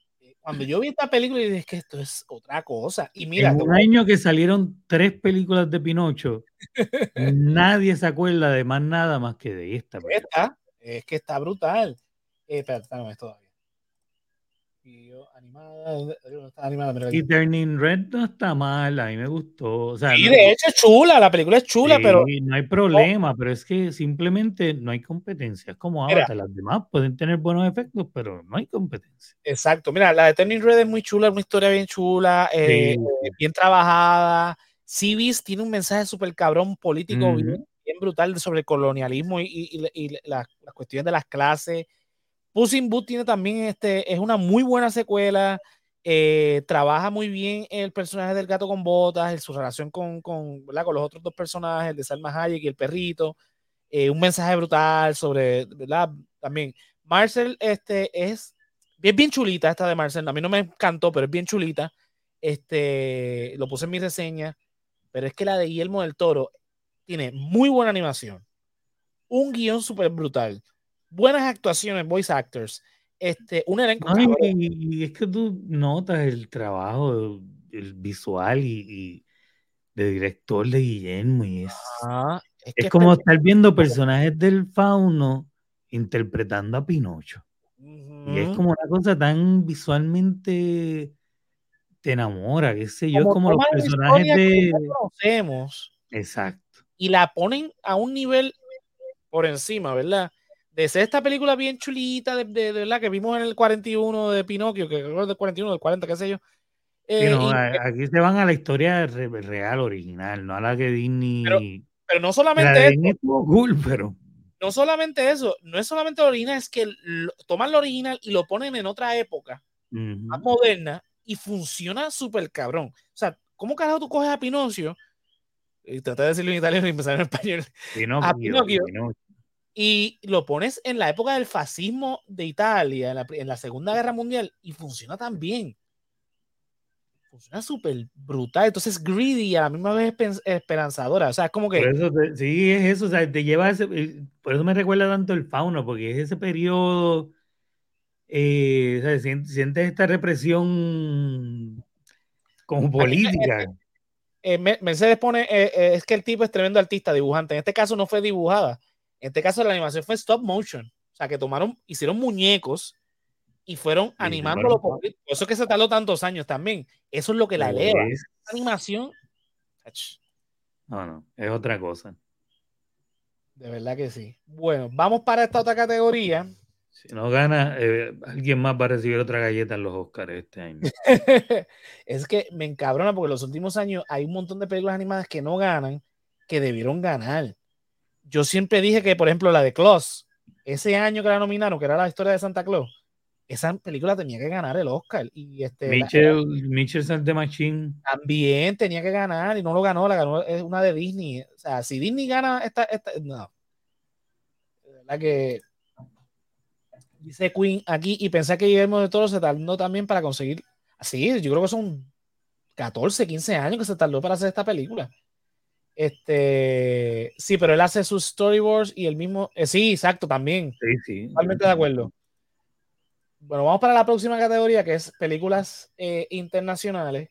cuando yo vi esta película y dije que esto es otra cosa. Y mira, en un año que salieron tres películas de Pinocho, <laughs> Nadie se acuerda de más nada más que de esta. Esta, es que está brutal. Eh, espérate, no es todavía. Y animada, y Turning Red no está mal, a mí me gustó. O sea, y de hecho es chula, la película es chula, pero. No hay problema, pero es que simplemente no hay competencia. Es como Avatar, las demás pueden tener buenos efectos, pero no hay competencia. Exacto, mira, la de Turning Red es muy chula, es una historia bien chula, eh, bien trabajada. Civis tiene un mensaje súper cabrón político bien, brutal sobre el colonialismo y, las, cuestiones de las clases. Puss in Boot tiene también este, es una muy buena secuela. Eh, trabaja muy bien el personaje del gato con botas, su relación con, con, con los otros dos personajes, de Salma Hayek y el perrito. Eh, un mensaje brutal sobre, ¿verdad? También. Marcel este, es bien, bien chulita esta de Marcel. A mí no me encantó, pero es bien chulita. Este, lo puse en mi reseña. Pero es que la de Guillermo del Toro tiene muy buena animación, un guion súper brutal, buenas actuaciones, voice actors, este, un elenco. y, es que tú notas el trabajo, el visual y, de director de Guillermo y es, es, como estar viendo personajes del fauno interpretando a Pinocho. Y es como una cosa tan visualmente te enamora, qué sé yo, como, los personajes de. conocemos. Exacto. Y la ponen a un nivel por encima, ¿verdad? De ser esta película bien chulita, de, de, verdad, que vimos en el 41 de Pinocchio, que creo del 41, del 40, qué sé yo. Eh, aquí se van a la historia real, original, no a la que Disney. Pero, no solamente eso. Cool, pero no solamente eso, no es solamente lo original, es que toman lo original y lo ponen en otra época, más moderna, y funciona súper cabrón. O sea, ¿cómo carajo tú coges a Pinocio? Y traté de decirlo en italiano y empezar en español. a Pinocchio, Y lo pones en la época del fascismo de Italia, en la, en la Segunda Guerra Mundial, y funciona tan bien funciona súper brutal. Entonces, greedy y a la misma vez esperanzadora. O sea, es como que. sí, es eso. O sea, te lleva ese, eh, Por eso me recuerda tanto el fauno, porque es ese periodo. Eh, o sea, sientes, esta represión como política. Eh, Mercedes pone, es que el tipo es tremendo artista, dibujante. En este caso no fue dibujada. En este caso la animación fue stop motion. O sea, que tomaron, hicieron muñecos y fueron animándolo. Por, eso es que se tardó tantos años también. Eso es lo que la eleva. animación. No, no, es otra cosa. De verdad que sí. Bueno, vamos para esta otra categoría. Si no gana, eh, alguien más va a recibir otra galleta en los Oscars este año. <laughs> es que me encabrona porque en los últimos años hay un montón de películas animadas que no ganan, que debieron ganar. Yo siempre dije que, por ejemplo, la de Claus, ese año que la nominaron, que era la historia de Santa Claus, esa película tenía que ganar el Oscar. Y este, Mitchell, Mitchell the Machine. También tenía que ganar y no lo ganó, la ganó es una de Disney. O sea, si Disney gana esta, esta no. La que dice Queen aquí y pensé que Guillermo de Toro se tardó también para conseguir. Sí, yo creo que son 14, 15 años que se tardó para hacer esta película. Este, sí, pero él hace sus storyboards y el mismo. Eh, sí, exacto, también. Sí, sí. Totalmente de acuerdo. Bueno, vamos para la próxima categoría que es películas eh, internacionales.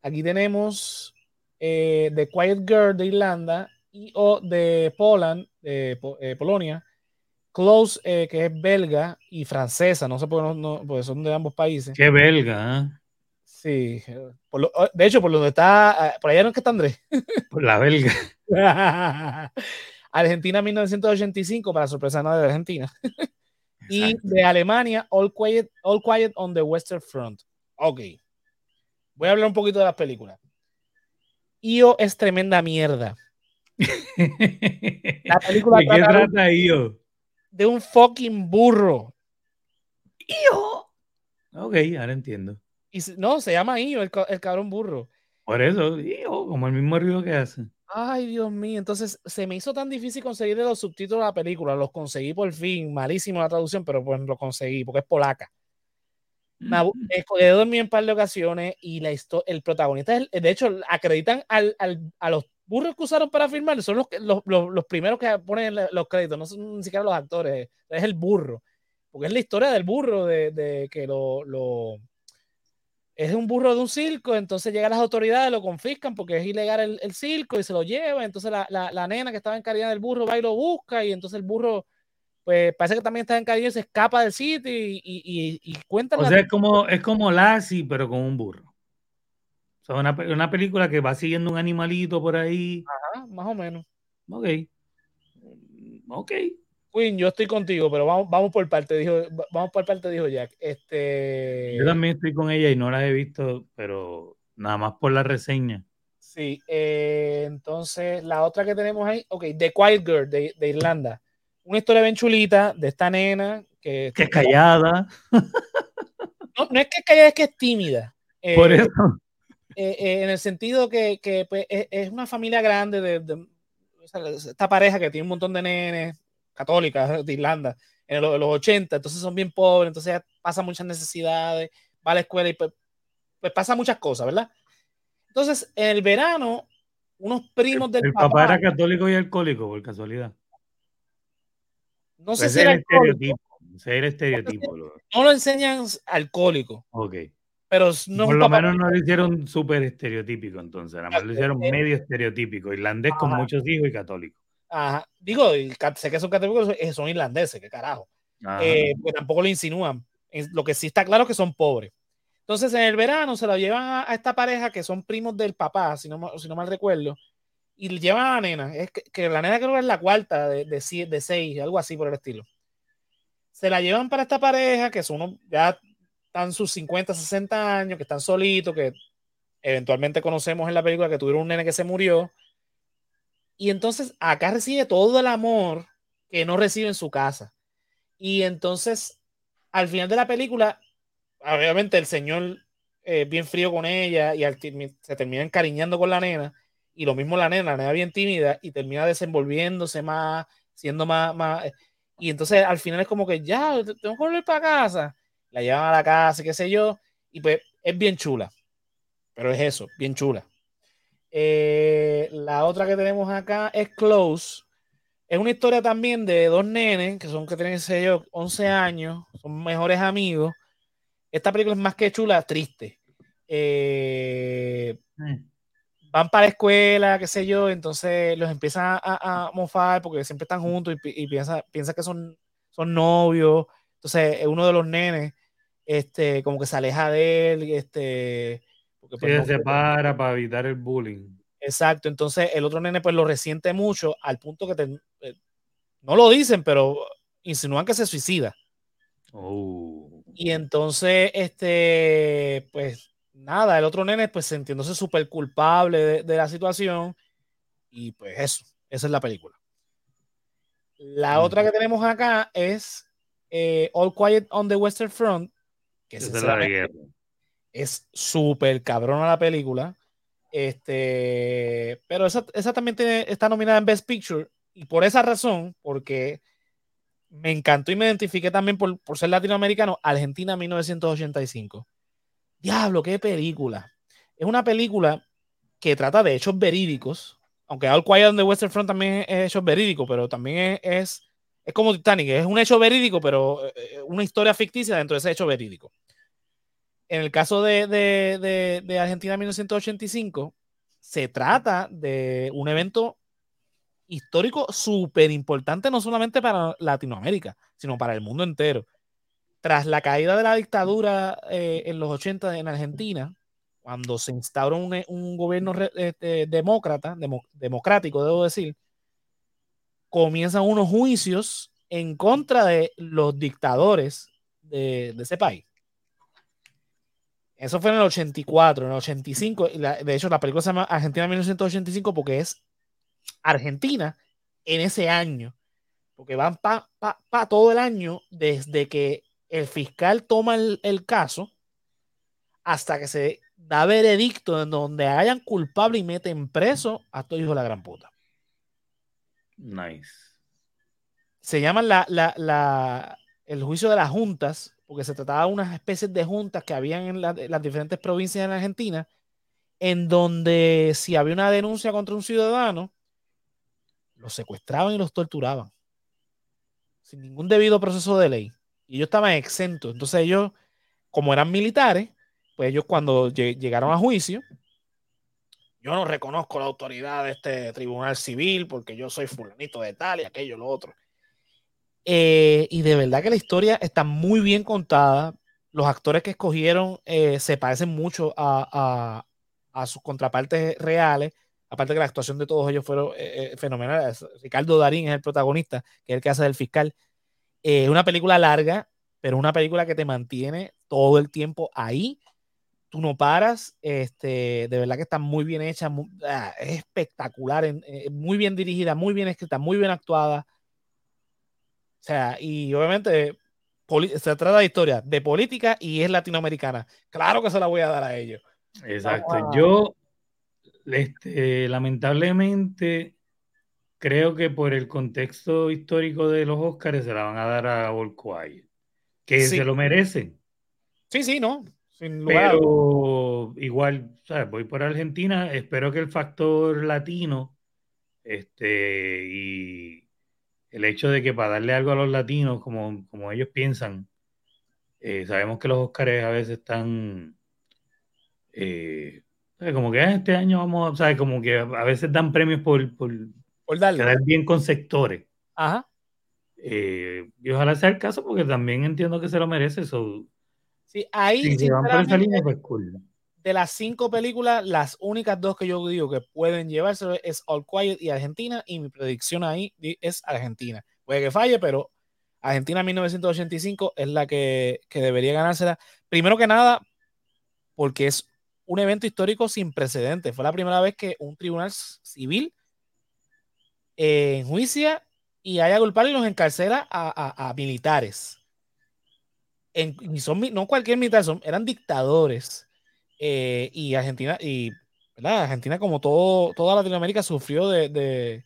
Aquí tenemos eh, The Quiet Girl de Irlanda y o de Poland, de eh, Polonia. Close, que es belga y francesa, no sé por qué no, porque son de ambos países. Qué belga, Sí, de hecho, por donde está, por allá no es que está Andrés. <laughs> Por la belga. <laughs> Argentina 1985, para sorpresa no de Argentina. <laughs> Y de Alemania, All Quiet, All Quiet on the Western Front. Ok. Voy a hablar un poquito de las películas. Io es tremenda mierda. La película ¿De qué trata Io? De un fucking burro. Io. Ok, ahora entiendo. Y, no, se llama Io, el, el cabrón burro. Por eso, Io, como el mismo ruido que hace. Ay, Dios mío. Entonces se me hizo tan difícil conseguir los subtítulos de la película. Los conseguí por fin. Malísimo la traducción, pero pues lo conseguí porque es polaca. Me he dormido en un par de ocasiones y la el protagonista, de hecho, acreditan al, al, a los burros que usaron para filmar, son los, los, los, primeros que ponen los créditos, no son ni siquiera los actores, es el burro, porque es la historia del burro, de, de que lo, lo, es un burro de un circo, entonces llegan las autoridades, lo confiscan porque es ilegal el, circo y se lo lleva, entonces la, la, nena que estaba encargada del burro va y lo busca y entonces el burro, pues parece que también está encargado y se escapa del sitio y, y, y, cuenta... O sea, es como, es como Lassie, pero con un burro. O sea, una, una película que va siguiendo un animalito por ahí. Ajá, más o menos. Ok. Ok. Queen, yo estoy contigo, pero vamos, vamos por parte, dijo, vamos por parte, dijo Jack. Este... Yo también estoy con ella y no la he visto, pero nada más por la reseña. Sí, eh, entonces la otra que tenemos ahí, ok, The Quiet Girl de, de Irlanda. Una historia bien chulita de esta nena que, que es callada. <laughs> No, no es que es callada, es que es tímida. Eh, por eso. Eh, en el sentido que, que pues, es, una familia grande de, de, esta pareja que tiene un montón de nenes, católica de Irlanda en los, 80, entonces son bien pobres, entonces pasa muchas necesidades, va a la escuela y pues, pues, pasa muchas cosas, ¿verdad? Entonces, en el verano, unos primos del el papá. papá era católico y alcohólico, por casualidad. No sé Ese si era el estereotipo. Ese es el estereotipo. no lo enseñan alcohólico, Ok. pero no Por lo menos no lo hicieron súper estereotípico, entonces. Nada más lo hicieron medio estereotípico. Irlandés con muchos hijos y católico. Ajá. Digo, sé que son católicos, son irlandeses, qué carajo. Eh, pues tampoco lo insinúan. Lo que sí está claro es que son pobres. Entonces, en el verano se lo llevan a, a esta pareja que son primos del papá, si no, si no mal recuerdo, y le llevan a la nena. Es que, que la nena creo que es la cuarta de, de, de seis, algo así por el estilo. Se la llevan para esta pareja que son unos- ya están sus 50, 60 años, que están solitos, que eventualmente conocemos en la película que tuvieron un nene que se murió. Y entonces acá recibe todo el amor que no recibe en su casa. Y entonces, al final de la película, obviamente el señor eh, bien frío con ella y al se termina encariñando con la nena. Y lo mismo la nena, la nena bien tímida y termina desenvolviéndose más, siendo más, más. eh, Y entonces al final es como que ya, te- tengo que volver para casa. La llevan a la casa, qué sé yo. Y pues es bien chula. Pero es eso, bien chula. Eh, la otra que tenemos acá es Close. Es una historia también de dos nenes que son que tienen, sé yo, 11 años, son mejores amigos. Esta película es más que chula, triste. Eh, Eh, van para la escuela, qué sé yo, entonces los empiezan a, a- mofar porque siempre están juntos y, pi- y piensa, piensa que son, son novios. Entonces, eh, uno de los nenes, este, como que se aleja de él, este, porque sí, pues, no se separa para evitar el bullying. Exacto, entonces el otro nene pues lo resiente mucho al punto que te- eh, no lo dicen, pero insinúan que se suicida. Oh. Y entonces, este, pues nada, el otro nene pues sintiéndose súper culpable de, de la situación y pues eso, esa es la película. La otra que tenemos acá es eh, All Quiet on the Western Front, que Esa es la guerra. Es súper cabrona la película. Este, pero esa, esa también está nominada en Best Picture. Y por esa razón, porque me encantó y me identifiqué también por, por ser latinoamericano, Argentina 1985. Diablo, qué película. Es una película que trata de hechos verídicos, aunque All Quiet on the Western Front también es, hechos verídicos, pero también es, es, es como Titanic, es un hecho verídico, pero eh, una historia ficticia dentro de ese hecho verídico en el caso de, Argentina 1985, se trata de un evento histórico súper importante, no solamente para Latinoamérica, sino para el mundo entero. Tras la caída de la dictadura eh, en los 80 en Argentina, cuando se instauró un, un gobierno eh, demócrata, demo, democrático, debo decir, comienzan unos juicios en contra de los dictadores de ese país. Eso fue en el 84, en el 85. Y la, de hecho, la película se llama Argentina 1985 porque es Argentina en ese año. Porque van para pa, pa todo el año desde que el fiscal toma el, el, caso hasta que se da veredicto en donde hayan culpable y meten preso a estos hijos de la gran puta. Nice. Se llama la, la, la, el juicio de las juntas porque se trataba de unas especies de juntas que habían en, la, en, las diferentes provincias en Argentina, en donde si había una denuncia contra un ciudadano, los secuestraban y los torturaban, sin ningún debido proceso de ley. Y ellos estaban exentos. Entonces ellos, como eran militares, pues ellos cuando llegaron a juicio, yo no reconozco la autoridad de este tribunal civil porque yo soy fulanito de tal y aquello, lo otro. Eh, y de verdad que la historia está muy bien contada. Los actores que escogieron eh, se parecen mucho a, a, sus contrapartes reales. Aparte que la actuación de todos ellos fueron eh, fenomenales. Ricardo Darín es el protagonista, que es el que hace del fiscal. Es una película larga, pero una película que te mantiene todo el tiempo ahí. Tú no paras. Este, de verdad que está muy bien hecha. Ah, es espectacular. Muy bien dirigida, muy bien escrita, muy bien actuada. O sea, y obviamente se trata de historia de política y es latinoamericana. Claro que se la voy a dar a ellos. Exacto. Ah. Yo, este, lamentablemente, creo que por el contexto histórico de los Oscars se la van a dar a Quiet, que sí. se lo merecen. Sí, sí, no. Sin lugar Pero igual, ¿sabes? voy por Argentina, espero que el factor latino este, y el hecho de que para darle algo a los latinos, como, como ellos piensan, eh, sabemos que los Oscars a veces están eh, como que ah, este año vamos, ¿sabes? Como que a veces dan premios por, por, por darle. quedar bien con sectores. Ajá. Eh, y ojalá sea el caso porque también entiendo que se lo merece. eso sí, ahí si van por esa línea, pues cool. De las cinco películas, las únicas dos que yo digo que pueden llevarse es All Quiet y Argentina, y mi predicción ahí es Argentina. Puede que falle, pero Argentina 1985 es la que, que debería ganársela. Primero que nada, porque es un evento histórico sin precedentes. Fue la primera vez que un tribunal civil eh, enjuicia y haya culpable y los encarcela a, militares. y son no cualquier militar, son, eran dictadores. Eh, y Argentina, y Argentina, como todo, toda Latinoamérica, sufrió de, de,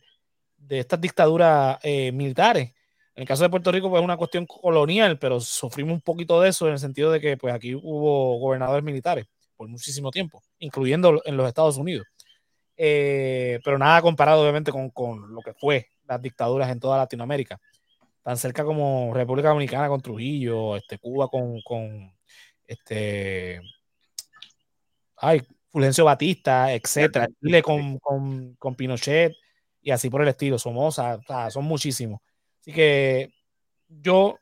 estas dictaduras eh, militares. En el caso de Puerto Rico, pues es una cuestión colonial, pero sufrimos un poquito de eso en el sentido de que pues, aquí hubo gobernadores militares por muchísimo tiempo, incluyendo en los Estados Unidos. Eh, pero nada comparado obviamente con, con, lo que fue las dictaduras en toda Latinoamérica. Tan cerca como República Dominicana con Trujillo, este, Cuba con, con este, ay, Fulgencio Batista, etcétera, Chile con, con, con, Pinochet y así por el estilo, Somoza, son muchísimos. Así que yo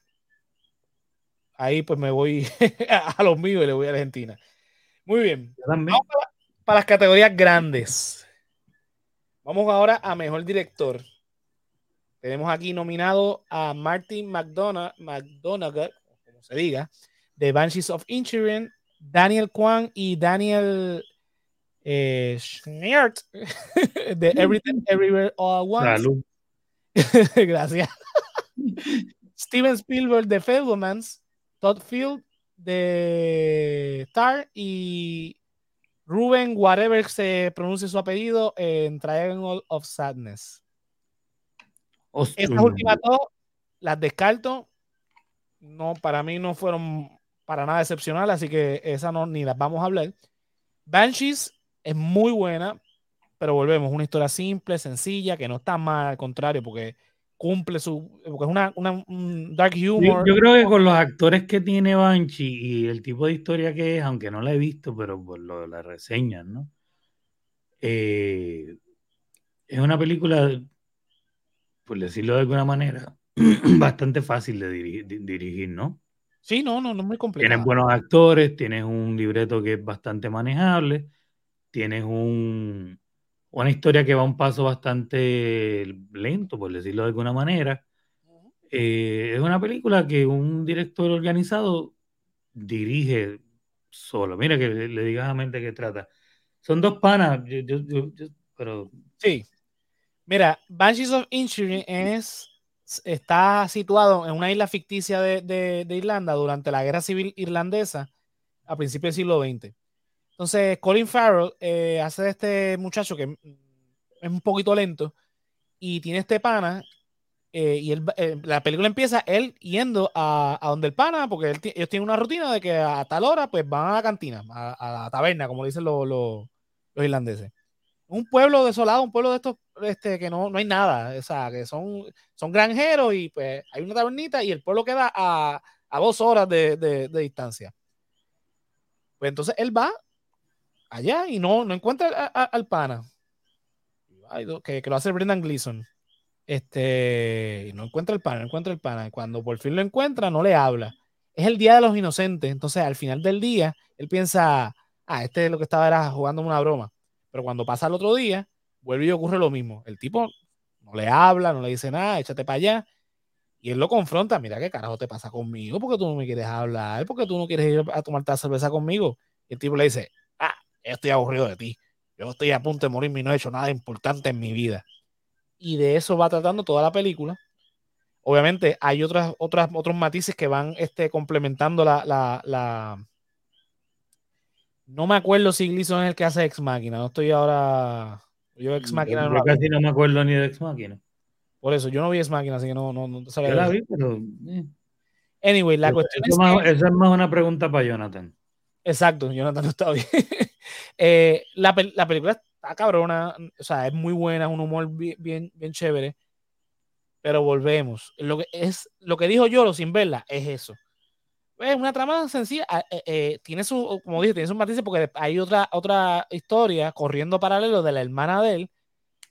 ahí pues me voy <laughs> a los míos y le voy a Argentina. Muy bien. Vamos para, las categorías grandes. Vamos ahora a mejor director. Tenemos aquí nominado a Martin McDonough, McDonagh, como se diga, de Banshees of Inisherin, Daniel Kwan y Daniel eh, <laughs> de Everything Everywhere All at Once. <laughs> Gracias. Steven Spielberg de Fablemans, Todd Field de Star y Ruben, whatever se pronuncie su apellido, en Triangle of Sadness. Estas últimas dos las descarto. No, para mí no fueron para nada excepcionales, así que esa no ni las vamos a hablar. Banshees es muy buena, pero volvemos, una historia simple, sencilla, que no está mal, al contrario, porque cumple su. Porque es una, un dark humor. Yo, creo que con los actores que tiene Banshee y el tipo de historia que es, aunque no la he visto, pero por lo de las reseñas, ¿no? Eh, es una película, por decirlo de alguna manera, <clears throat> bastante fácil de dirigir, ¿no? Sí, no, no, no es muy complicado. Tienes buenos actores, tienes un libreto que es bastante manejable, tienes un, una historia que va un paso bastante lento, por decirlo de alguna manera. Eh, es una película que un director organizado dirige solo. Mira que le, digas a mente que trata. Son dos panas, pero... Sí. Mira, Banshees of Inisherin es, está situado en una isla ficticia de, Irlanda durante la Guerra Civil Irlandesa a principios del siglo XX. Entonces, Colin Farrell eh, hace de este muchacho que es un poquito lento y tiene este pana eh, y eh, la película empieza él yendo a, donde el pana, porque ellos tienen una rutina de que a tal hora pues van a la cantina, a, la taberna, como dicen los, los, irlandeses. Un pueblo desolado, un pueblo de estos este, que no, no hay nada, o sea, que son, son granjeros y pues hay una tabernita y el pueblo queda a, dos horas de, de, distancia. Pues entonces él va allá y no, no encuentra al pana. Que, que, lo hace Brendan Gleeson. Este, no encuentra el pana, no encuentra el pana. Cuando por fin lo encuentra, no le habla. Es el día de los inocentes. Entonces, al final del día, él piensa, ah, este es lo que estaba era jugando una broma. Pero cuando pasa el otro día, vuelve y ocurre lo mismo. El tipo no le habla, no le dice nada, échate para allá. Y él lo confronta, mira qué carajo te pasa conmigo, porque tú no me quieres hablar, porque tú no quieres ir a tomarte la cerveza conmigo. El tipo le dice, estoy aburrido de ti. Yo estoy a punto de morir y no he hecho nada importante en mi vida. Y de eso va tratando toda la película. Obviamente hay otras, otras, otros matices que van este, complementando la, la, No me acuerdo si Gleason es el que hace Ex Máquina. No estoy ahora... Yo Ex Máquina no casi no me acuerdo ni de Ex Máquina. Por eso, yo no vi Ex Máquina, así que no, no, no sabía. Yo la vi, pero... Eh. Anyway, la cuestión es, más, esa es más una pregunta para Jonathan. Exacto, Jonathan no está bien. <laughs> eh, la, la, película está cabrona, o sea, es muy buena, un humor bien, bien, bien chévere. Pero volvemos. Lo que, es, lo que dijo Yolo sin verla es eso. Es una trama sencilla. Ah, eh, eh, tiene su, como dije, tiene sus matices porque hay otra, otra historia corriendo paralelo de la hermana de él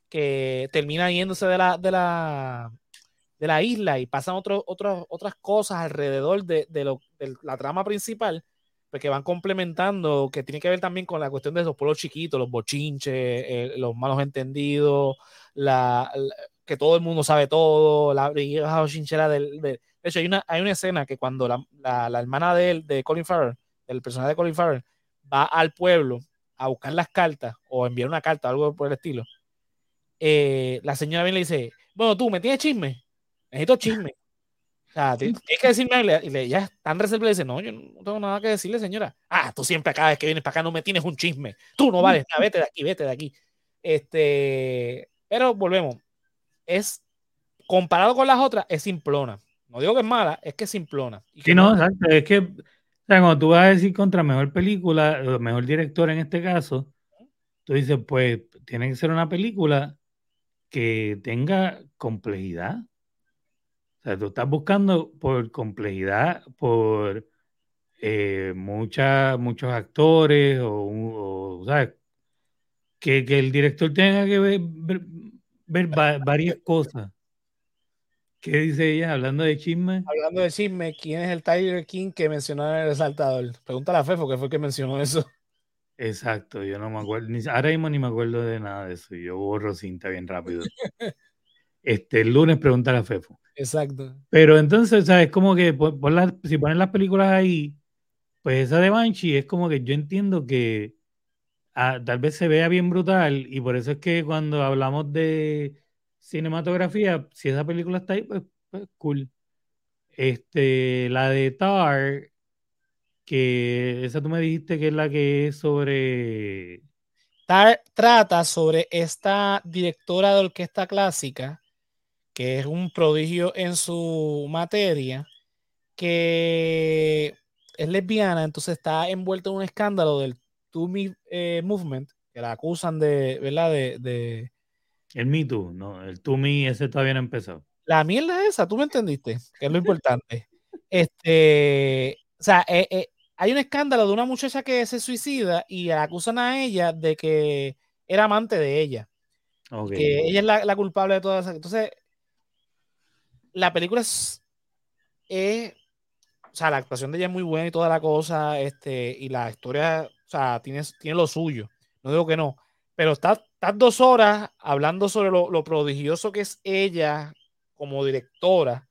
que termina yéndose de la, de la, de la isla y pasan otro, otras cosas alrededor de, de, lo, de la trama principal pues, que van complementando, que tiene que ver también con la cuestión de los pueblos chiquitos, los bochinches, eh, los malos entendidos, la, que todo el mundo sabe todo, la brigada chinchera del, de, hecho hay una, hay una escena que cuando la, la, hermana de él, de Colin Farrell, el personaje de Colin Farrell, va al pueblo a buscar las cartas o enviar una carta, algo por el estilo, eh, la señora viene y le dice, bueno, tú, ¿me tienes chisme? Necesito chisme. O sea, <laughs> tienes que decirme, y le, ya tan reservado, le dice, no, yo no tengo nada que decirle, señora. Ah, tú siempre cada vez que vienes para acá no me tienes un chisme. Tú no vales nada, vete de aquí, vete de aquí. Este, pero volvemos. Es, comparado con las otras, es simplona. No digo que es mala, es que es simplona. Y sí, no, exacto. Es que, o sea, cuando tú vas a decir contra mejor película, o mejor director en este caso, tú dices, pues, tiene que ser una película que tenga complejidad o sea, tú estás buscando por complejidad, por eh, muchos actores o, ¿sabes? Que, el director tenga que ver, ver, varias cosas. ¿Qué dice ella hablando de chisme? Hablando de chisme, ¿quién es el Tiger King que mencionó en el resaltador? Pregúntale a Fefo, que fue el que mencionó eso. Exacto, yo no me acuerdo, ni, ahora mismo ni me acuerdo de nada de eso, yo borro cinta bien rápido. <laughs> este, el lunes pregúntale a Fefo. Exacto. Pero entonces, ¿sabes? Como que si ponen las películas ahí, pues esa de Banshee es como que yo entiendo que ah, tal vez se vea bien brutal y por eso es que cuando hablamos de cinematografía, si esa película está ahí, pues, pues cool. Este, la de Tar, que esa tú me dijiste que es la que es sobre... Tar trata sobre esta directora de orquesta clásica que es un prodigio en su materia, que es lesbiana, entonces está envuelta en un escándalo del To Me eh, Movement, que la acusan de, ¿verdad? De, El Me Too, no, el To Me ese todavía no empezó. La mierda esa, tú me entendiste, que es lo importante. <laughs> este, o sea, eh, eh, hay un escándalo de una muchacha que se suicida y acusan a ella de que era amante de ella. Que ella es la, la culpable de todas esas. Entonces, la película es, o sea, la actuación de ella es muy buena y toda la cosa, este, y la historia, o sea, tiene, tiene lo suyo. No digo que no, pero estás dos horas hablando sobre lo, prodigioso que es ella como directora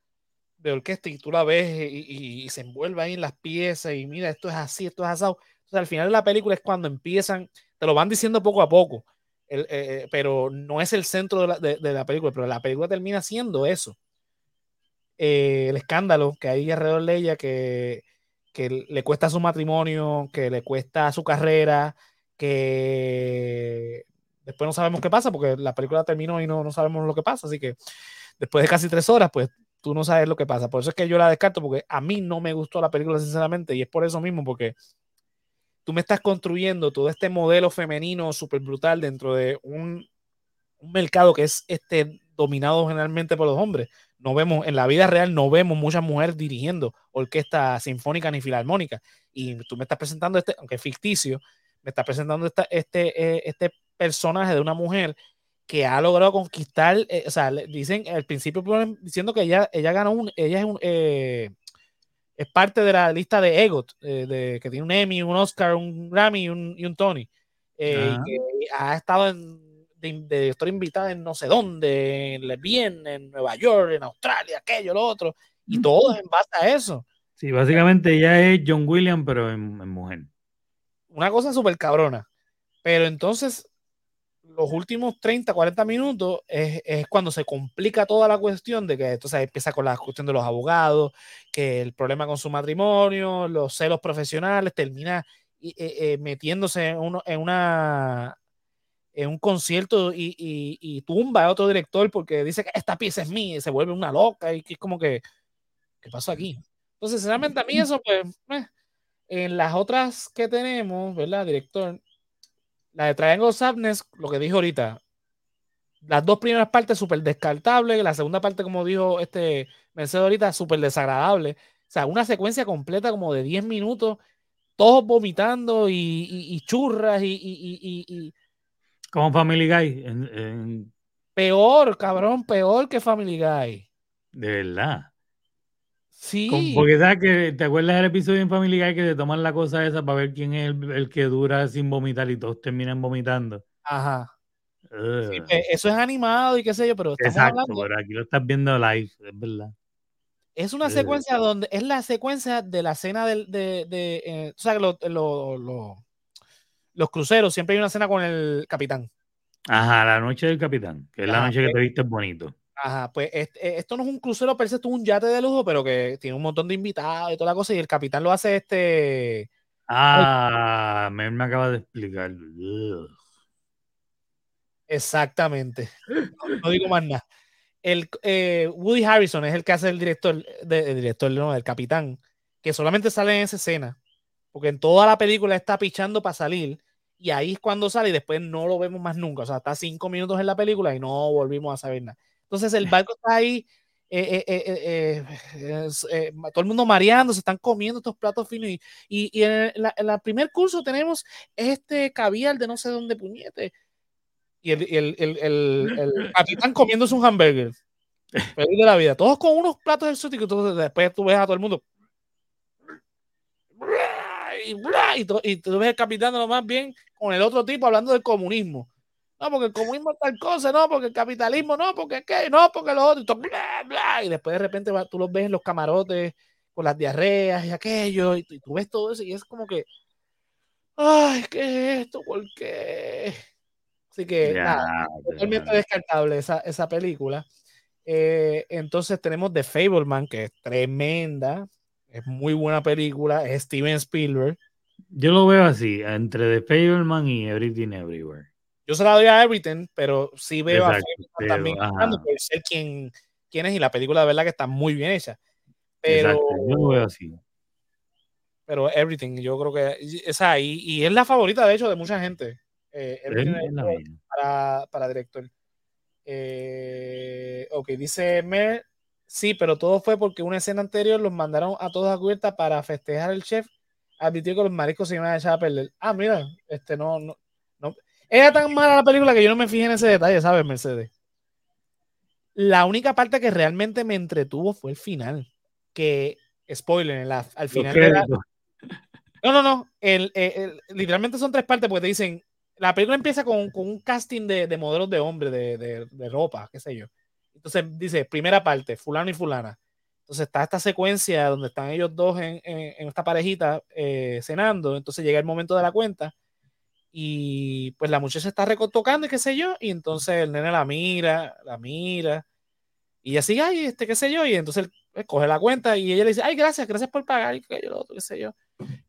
de orquesta y tú la ves y, se envuelve ahí en las piezas y mira, esto es así, esto es asado. Entonces, al final de la película es cuando empiezan, te lo van diciendo poco a poco, eh, eh, pero no es el centro de la, de la película, pero la película termina siendo eso. Eh, el escándalo que hay alrededor de ella, que, que le cuesta su matrimonio, que le cuesta su carrera, que después no sabemos qué pasa, porque la película terminó y no, no sabemos lo que pasa, así que después de casi tres horas, pues tú no sabes lo que pasa. Por eso es que yo la descarto, porque a mí no me gustó la película, sinceramente, y es por eso mismo, porque tú me estás construyendo todo este modelo femenino súper brutal dentro de un, un mercado que es este dominado generalmente por los hombres no vemos, en la vida real no vemos muchas mujeres dirigiendo orquesta sinfónica ni filarmónica. Y tú me estás presentando este, aunque es ficticio, me estás presentando esta, este, eh, este personaje de una mujer que ha logrado conquistar, eh, o sea, dicen al principio diciendo que ella, ella ganó un, ella es un, eh, es parte de la lista de EGOT, de, que tiene un Emmy, un Oscar, un Grammy y un, y un Tony. y que ha estado en de, de invitada en no sé dónde, en Bien, en Nueva York, en Australia, aquello, lo otro, y todo en base a eso. Sí, básicamente ella es John Williams, pero en, mujer. Una cosa súper cabrona. Pero entonces, los últimos 30, 40 minutos es, es, cuando se complica toda la cuestión de que entonces empieza con la cuestión de los abogados, que el problema con su matrimonio, los celos profesionales, termina eh, eh, metiéndose en, uno, en una en un concierto y, tumba a otro director porque dice que esta pieza es mía y se vuelve una loca y que es como que, ¿qué pasó aquí? Entonces, sinceramente a mí eso pues, eh, En las otras que tenemos, ¿verdad, director? La de Triangle Sadness, lo que dijo ahorita, las dos primeras partes súper descartables, la segunda parte, como dijo este Mercedes ahorita, súper desagradable. O sea, una secuencia completa como de 10 minutos, todos vomitando y, churras y, Como Family Guy. Peor, cabrón, peor que Family Guy. De verdad. Sí. porque sabes que te acuerdas del episodio en Family Guy que te toman la cosa esa para ver quién es el, que dura sin vomitar y todos terminan vomitando. Ajá. Pues, eso es animado y qué sé yo, pero Exacto, pero aquí lo estás viendo live, es verdad. Es una secuencia donde es la secuencia de la cena del, de, de eh, o sea, los cruceros siempre hay una cena con el capitán. Ajá, la noche del capitán, que es la noche que te viste bonito. Ajá, pues eh, esto no es un crucero per se, es un yate de lujo, pero que tiene un montón de invitados y toda la cosa, y el capitán lo hace este. Ah, me, me acaba de explicar. Exactamente. No, digo más nada. El, eh, Woody Harrison es el que hace el director, de, director no, del capitán, que solamente sale en esa escena, porque en toda la película está pichando para salir, y ahí es cuando sale y después no lo vemos más nunca. O sea, está cinco minutos en la película y no volvimos a saber nada. Entonces el barco está ahí, eh, eh, todo el mundo mareando, se están comiendo estos platos finos. Y, y, en, el, primer curso tenemos este caviar de no sé dónde puñete y el, el, el, el <laughs> capitán comiéndose un hamburger. Feliz de la vida. Todos con unos platos exóticos. Entonces, después tú ves a todo el mundo. Y, y, y tú ves el capitán lo más bien con el otro tipo hablando del comunismo. No, porque el comunismo tal cosa, no, porque el capitalismo, no, porque qué, no, porque los otros. Y, después de repente tú los ves en los camarotes con las diarreas y aquello. Y, y tú ves todo eso y es como que. Ay, ¿qué es esto? ¿Por qué? Así que nada, totalmente descartable esa, esa película. Eh, entonces tenemos The Fableman, que es tremenda, es muy buena película, es Steven Spielberg. Yo lo veo así, entre The Fableman y Everything Everywhere. Yo se la doy a Everything, pero sí veo a Fableman también por ser quién, quién, es y la película de verdad que está muy bien hecha. Pero, yo lo veo así. Pero Everything, yo creo que esa y, y es la favorita de hecho de mucha gente. Eh, para, para director. Eh, ok, dice Mer, sí, pero todo fue porque una escena anterior los mandaron a todos a cubierta para festejar el chef. Admitió que los mariscos se iban a echar a perder. Ah, mira, este no, no. Era tan mala la película que yo no me fijé en ese detalle, ¿sabes, Mercedes? La única parte que realmente me entretuvo fue el final. Que, spoiler, al final. No, no, no. literalmente son tres partes porque te dicen la película empieza con, con un casting de, de, modelos de hombre, de, de, de, ropa, qué sé yo. Entonces dice, primera parte, fulano y fulana. Entonces está esta secuencia donde están ellos dos en, en, esta parejita eh, cenando. Entonces llega el momento de la cuenta y pues la muchacha está retocando y qué sé yo. Y entonces el nene la mira, la mira. Y así, ay, este, qué sé yo. Y entonces él coge la cuenta y ella le dice, ay, gracias, gracias por pagar y qué, yo, qué sé yo.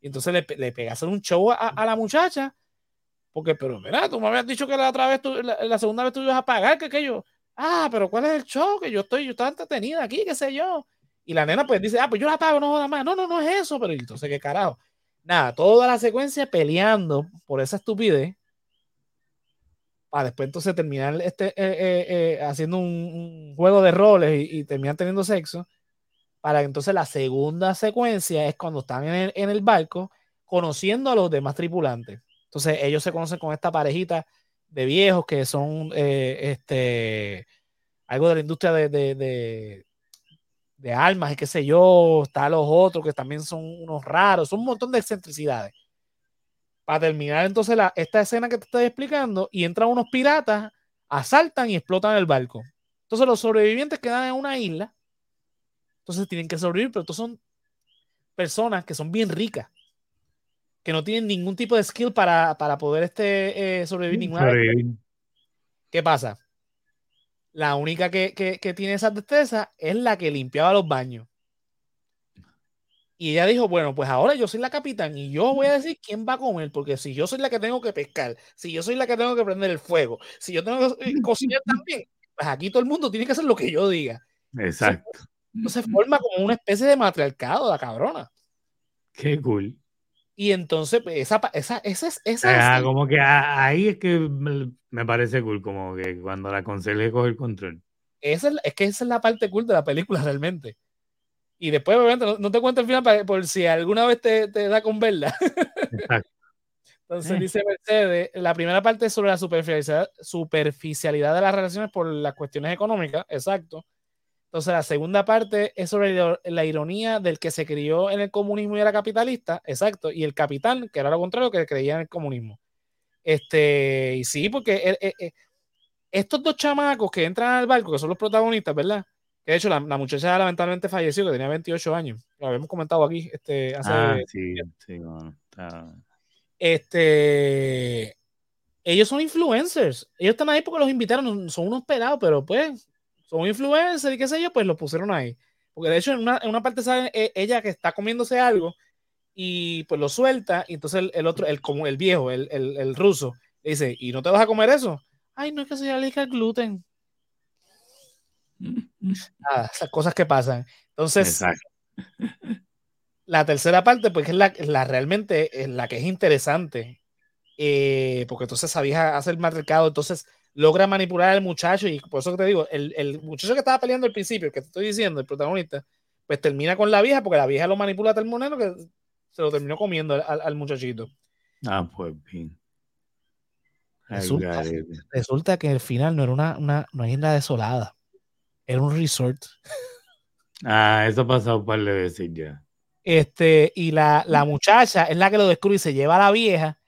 Y entonces le, le pega hacer un show a, a la muchacha porque, pero mira, tú me habías dicho que la otra vez, la, segunda vez tú ibas a pagar, que aquello. Ah, pero ¿cuál es el show? Que yo estoy, yo estaba entretenida aquí, qué sé yo. Y la nena pues dice, ah, pues yo la pago, no joda más. No, no, no es eso, pero entonces qué carajo. Nada, toda la secuencia peleando por esa estupidez. Para después entonces terminar este, eh, eh, eh, haciendo un, juego de roles y, terminar teniendo sexo. Para que entonces la segunda secuencia es cuando están en el, barco conociendo a los demás tripulantes. Entonces ellos se conocen con esta parejita de viejos que son este, algo de la industria de, armas y qué sé yo, está los otros que también son unos raros, son un montón de excentricidades. Para terminar entonces la, esta escena que te estoy explicando y entran unos piratas, asaltan y explotan el barco. Entonces los sobrevivientes quedan en una isla, entonces tienen que sobrevivir, pero estos son personas que son bien ricas que no tienen ningún tipo de skill para, poder este, eh, sobrevivir ninguna vez. ¿Qué pasa? La única que, tiene esa destreza es la que limpiaba los baños. Y ella dijo, bueno, pues ahora yo soy la capitán y yo voy a decir quién va a comer, porque si yo soy la que tengo que pescar, si yo soy la que tengo que prender el fuego, si yo tengo que eh, cocinar también, pues aquí todo el mundo tiene que hacer lo que yo diga. Exacto. Entonces forma como una especie de matriarcado, la cabrona. Qué cool. Y entonces, pues, esa, esa, esa, esa, ah, como que ahí es que me parece cool, como que cuando la conserje coge el control. Esa es, es, que esa es la parte cool de la película realmente. Y después, obviamente, no, te cuento el final por si alguna vez te, te da con verla. Exacto. <laughs> Entonces dice Mercedes, la primera parte es sobre la superficialidad, superficialidad de las relaciones por las cuestiones económicas, exacto. Entonces la segunda parte es sobre la ironía del que se crió en el comunismo y era capitalista, exacto, y el capitán, que era lo contrario, que creía en el comunismo. Este, y sí, porque eh, eh, estos dos chamacos que entran al barco, que son los protagonistas, ¿verdad? Que de hecho la, muchacha lamentablemente falleció, que tenía 28 años. Lo habíamos comentado aquí este, hace. Ah, sí, sí, bueno, está este, ellos son influencers. Ellos están ahí porque los invitaron, son unos pelados, pero pues son influencers y qué sé yo, pues los pusieron ahí. Porque de hecho en una, en una parte sale ella que está comiéndose algo y pues lo suelta y entonces el, otro, el, como el viejo, el, el, ruso, dice, ¿y no te vas a comer eso? Ay, no es que se alérgica al gluten. <laughs> Nada, esas cosas que pasan. Entonces, la tercera parte, pues es la, la realmente es la que es interesante. Eh, porque entonces sabía hacer más recado, entonces logra manipular al muchacho y por eso que te digo, el, el, muchacho que estaba peleando al principio, que te estoy diciendo, el protagonista, pues termina con la vieja porque la vieja lo manipula tal monero que se lo terminó comiendo al, al muchachito. Ah, pues bien. Resulta, resulta, que al final no era una, una, una isla desolada, era un resort. Ah, eso ha pasado un par de veces ya. Este, y la, la, muchacha es la que lo descubre y se lleva a la vieja.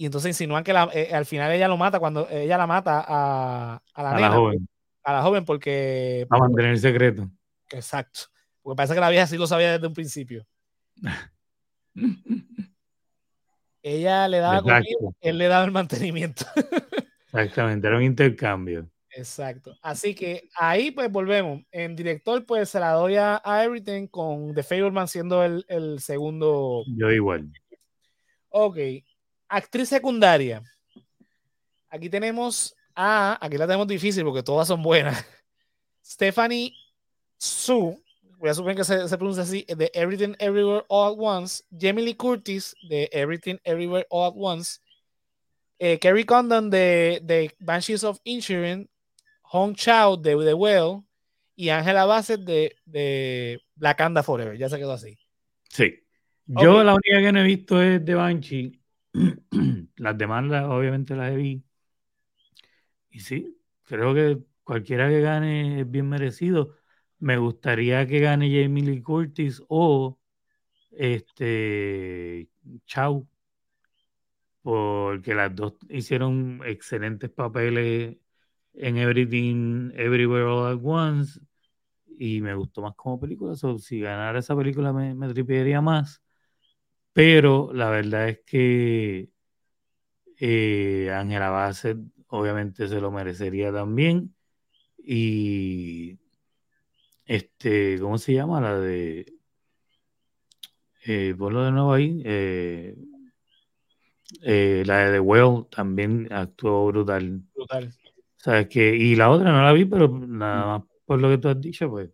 Y entonces insinúan que eh, al final ella lo mata cuando ella la mata a, a la, a joven. A la joven porque. A mantener el secreto. Exacto. Porque parece que la vieja sí lo sabía desde un principio. <laughs> ella le daba comida, él le daba el mantenimiento. <laughs> Exactamente, era un intercambio. Exacto. Así que ahí pues volvemos. En director pues se la doy a, Everything con The Fableman siendo el, el, segundo. Yo igual. Ok. Actriz secundaria. Aquí tenemos a, aquí la tenemos difícil porque todas son buenas. <laughs> Stephanie Su, voy a suponer que se, se, pronuncia así, de Everything Everywhere All at Once. Jamie Lee Curtis de Everything Everywhere All at Once. Eh, Kerry Condon de, de Banshees of Insurance Hong Chao de The Well y Angela Bassett de, de Black Anda Forever. Ya se quedó así. Sí. Yo la única que no he visto es de Banshee. <clears throat> las demás, obviamente, las he visto. Y sí, creo que cualquiera que gane es bien merecido. Me gustaría que gane Jamie Lee Curtis o este Chao, porque las dos hicieron excelentes papeles en Everything, Everywhere All at Once y me gustó más como película. si ganara esa película me, me tripearía más. Pero la verdad es que eh, Angela Bassett obviamente se lo merecería también. Y este, ¿cómo se llama? La de. Eh, ponlo de nuevo ahí. Eh, eh, la de The Well también actuó brutal. Brutal. ¿Sabes que Y la otra no la vi, pero nada más por lo que tú has dicho, pues.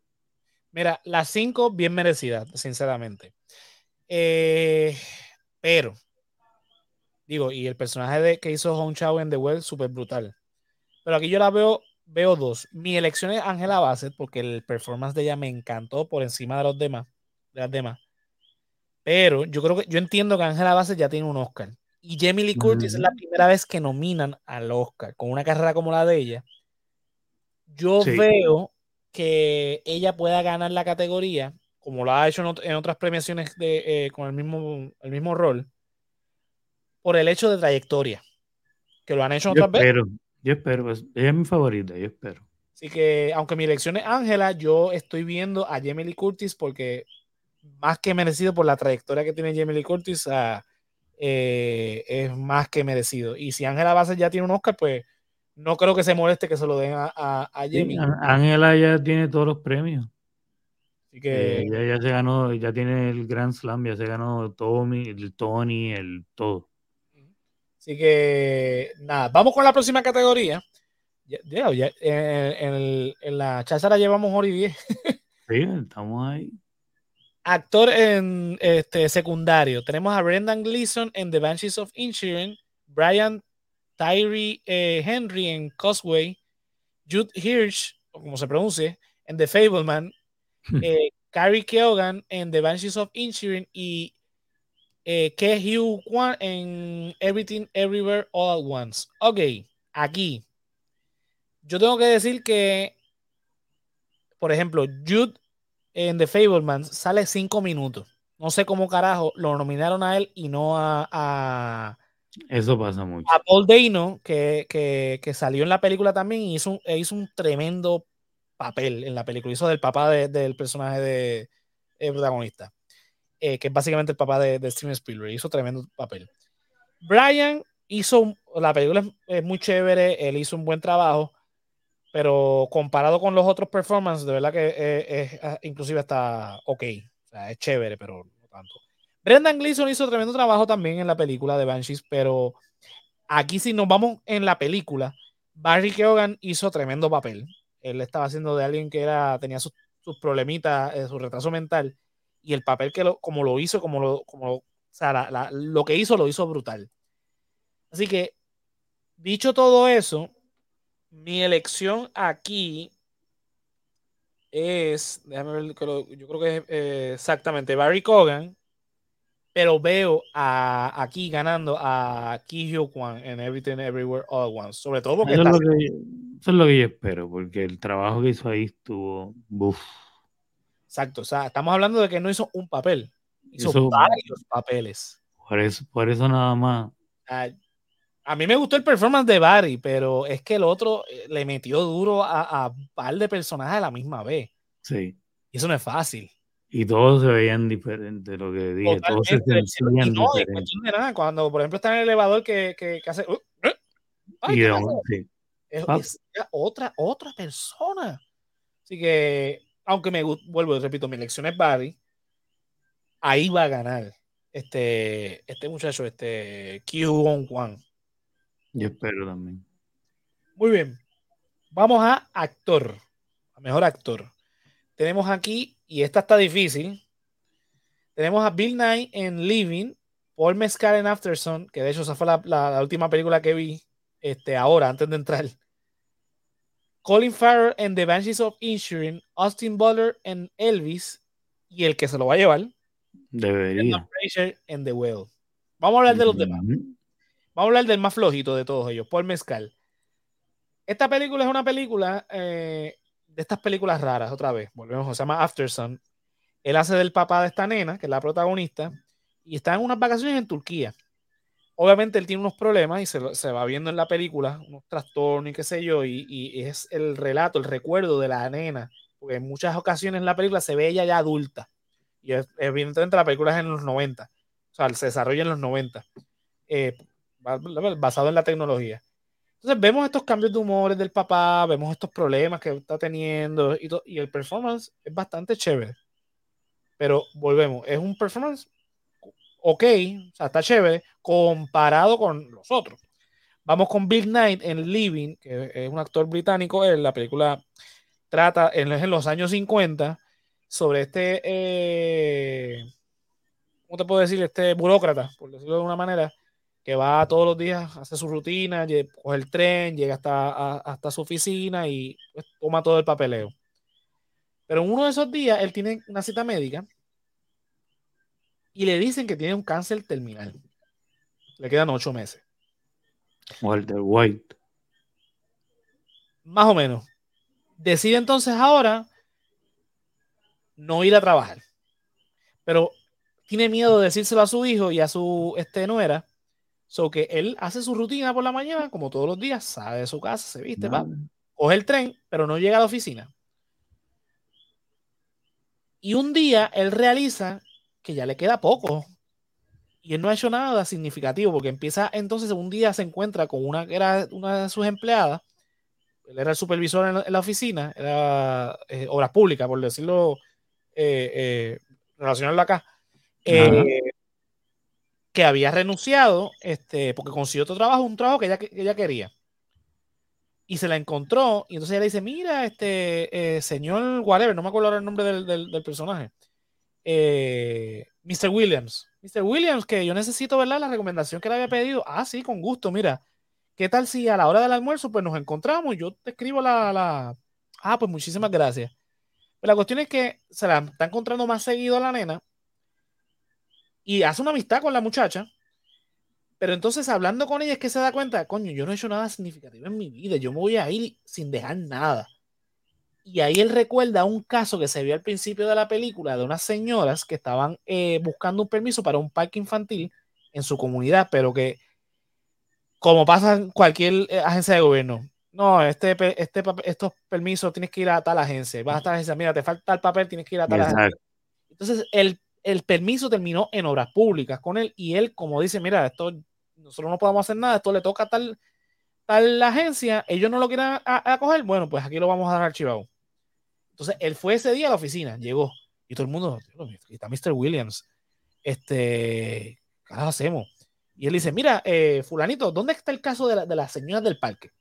Mira, las cinco bien merecidas, sinceramente. Eh, pero, digo, y el personaje de, que hizo Hong Chao en The Well, súper brutal. Pero aquí yo la veo, veo dos. Mi elección es Angela Bassett, porque el performance de ella me encantó por encima de los demás, de las demás. Pero yo creo que, yo entiendo que Angela Bassett ya tiene un Oscar. Y Jamie Lee Curtis es la primera vez que nominan al Oscar con una carrera como la de ella. Yo veo que ella pueda ganar la categoría, como lo ha hecho en, otras premiaciones de, eh, con el mismo, el mismo rol, por el hecho de trayectoria, que lo han hecho otras veces. Yo espero, pues, ella es mi favorita, yo espero. Así que, aunque mi elección es Ángela, yo estoy viendo a Jamie Lee Curtis porque más que merecido por la trayectoria que tiene Jamie Lee Curtis, a eh, es más que merecido. Y si Ángela Bassett ya tiene un Oscar, pues no creo que se moleste que se lo den a, a, Jamie. Ángela ya tiene todos los premios. Así que eh, ya se ganó, ya tiene el Grand Slam, ya se ganó Tommy, el Tony, el todo. Así que nada, vamos con la próxima categoría. Ya, ya, en, en, la cháchara llevamos hora y diez. <laughs> sí, estamos ahí. Actor en este secundario. Tenemos a Brendan Gleeson en The Banshees of Inisherin, Brian Tyree eh, Henry en Causeway, Jude Hirsch, o como se pronuncie, en The Fableman. Eh, Carrie Keoghan en The Banshees of Inisherin y eh, Ke Hugh Kwan en Everything Everywhere All at Once. Ok, aquí. Yo tengo que decir que, por ejemplo, Jude en The Fableman sale cinco minutos. No sé cómo carajo lo nominaron a él y no a. Eso pasa mucho. A Paul Dano, que, que, salió en la película también y hizo e hizo un tremendo papel en la película. Hizo del papá del personaje de, protagonista, eh, que es básicamente el papá de, Steven Spielberg. Hizo tremendo papel. Brian hizo. La película es muy chévere, él hizo un buen trabajo pero comparado con los otros performances, de verdad que es, ah, inclusive está ok. Es chévere, pero no tanto. Brendan Gleeson hizo tremendo trabajo también en la película de Banshees, pero aquí si nos vamos en la película, Barry Keoghan hizo tremendo papel. Él estaba haciendo de alguien que era, tenía sus, problemitas, eh, su retraso mental, y el papel que lo, como lo hizo, como lo, como, o sea, lo que hizo lo hizo brutal. Así que, dicho todo eso, mi elección aquí es, déjame ver, yo creo que es eh, exactamente Barry Cogan, pero veo a, aquí ganando a Ki Hyo Kwan en Everything Everywhere All at Once, sobre todo porque eso, es lo que, eso, es lo que, yo espero, porque el trabajo que hizo ahí estuvo. Exacto, o sea, estamos hablando de que no hizo un papel, hizo, varios papeles. Por eso, por eso nada más. A mí me gustó el performance de Barry, pero es que el otro eh, le metió duro a, un par de personajes a la misma vez. Sí. Y eso no es fácil. Y todos se veían diferentes, lo que dije. Todos se sentían no, diferentes. De nada, cuando, por ejemplo, está en el elevador que, que, hace. Uh, uh, y sí. es, ah. es, otra, otra persona. Así que, aunque me vuelvo, repito, mi elección es Barry, ahí va a ganar este, este muchacho, este Q Won Kwan. Yo espero también. Muy bien. Vamos a actor. A mejor actor. Tenemos aquí, y esta está difícil. Tenemos a Bill Nye en Living, Paul Mescal en Afterson, que de hecho esa fue la, última película que vi este, ahora, antes de entrar. Colin Farrell en The Banshees of Insurance, Austin Butler en Elvis, y el que se lo va a llevar, debería. en The Whale. Vamos a hablar de los demás. Vamos a hablar del más flojito de todos ellos, Paul Mezcal. Esta película es una película eh, de estas películas raras, otra vez. Volvemos, se llama Aftersun. Él hace del papá de esta nena, que es la protagonista, y está en unas vacaciones en Turquía. Obviamente él tiene unos problemas y se, va viendo en la película, unos trastornos y qué sé yo, y, es el relato, el recuerdo de la nena, porque en muchas ocasiones en la película se ve ella ya adulta. Y evidentemente la película es en los 90, o sea, se desarrolla en los 90. Eh, basado en la tecnología. Entonces vemos estos cambios de humores del papá, vemos estos problemas que está teniendo y, el performance es bastante chévere. Pero volvemos, es un performance ok, o sea, está chévere comparado con los otros. Vamos con Big Night en Living, que es un actor británico. En la película trata en, en los años 50 sobre este, eh, ¿cómo te puedo decir? Este burócrata, por decirlo de una manera, que va todos los días, hace su rutina, coge el tren, llega hasta, hasta su oficina y pues, toma todo el papeleo. Pero en uno de esos días él tiene una cita médica y le dicen que tiene un cáncer terminal. Le quedan ocho meses. Walter White. Más o menos. Decide entonces ahora no ir a trabajar. Pero tiene miedo de decírselo a su hijo y a su este, nuera So que él hace su rutina por la mañana, como todos los días, sale de su casa, se viste, va, coge el tren, pero no llega a la oficina. Y un día él realiza que ya le queda poco. Y él no ha hecho nada significativo, porque empieza entonces un día se encuentra con una que era una de sus empleadas. Él era el supervisor en la, oficina, era eh, obras públicas, por decirlo, eh, eh, relacionarlo acá. Eh, que había renunciado este, porque consiguió otro trabajo, un trabajo que ella, que ella quería. Y se la encontró, y entonces ella le dice, mira, este eh, señor whatever, no me acuerdo ahora el nombre del, del, personaje. eh, Mr. Williams. Mr. Williams, que yo necesito, ¿verdad? La recomendación que le había pedido. Ah, sí, con gusto, mira. ¿Qué tal si a la hora del almuerzo, pues nos encontramos? Yo te escribo la. la... Ah, pues muchísimas gracias. Pero la cuestión es que se la está encontrando más seguido a la nena y hace una amistad con la muchacha. Pero entonces hablando con ella es que se da cuenta, coño, yo no he hecho nada significativo en mi vida, yo me voy a ir sin dejar nada. Y ahí él recuerda un caso que se vio al principio de la película de unas señoras que estaban eh, buscando un permiso para un parque infantil en su comunidad, pero que, como pasa en cualquier eh, agencia de gobierno, no, este, este, estos permisos tienes que ir a tal agencia, vas a tal agencia, mira, te falta el papel, tienes que ir a tal agencia. Entonces, el, el permiso terminó en obras públicas con él y él, como dice, mira, esto nosotros no podemos hacer nada, esto le toca a tal, tal agencia, ellos no lo quieren acoger, bueno, pues aquí lo vamos a dar archivado. Entonces, él fue ese día a la oficina, llegó, y todo el mundo, está Mr. Williams, este, ¿qué hacemos? Y él dice, mira, eh, fulanito, ¿dónde está el caso de, de las señoras del parque?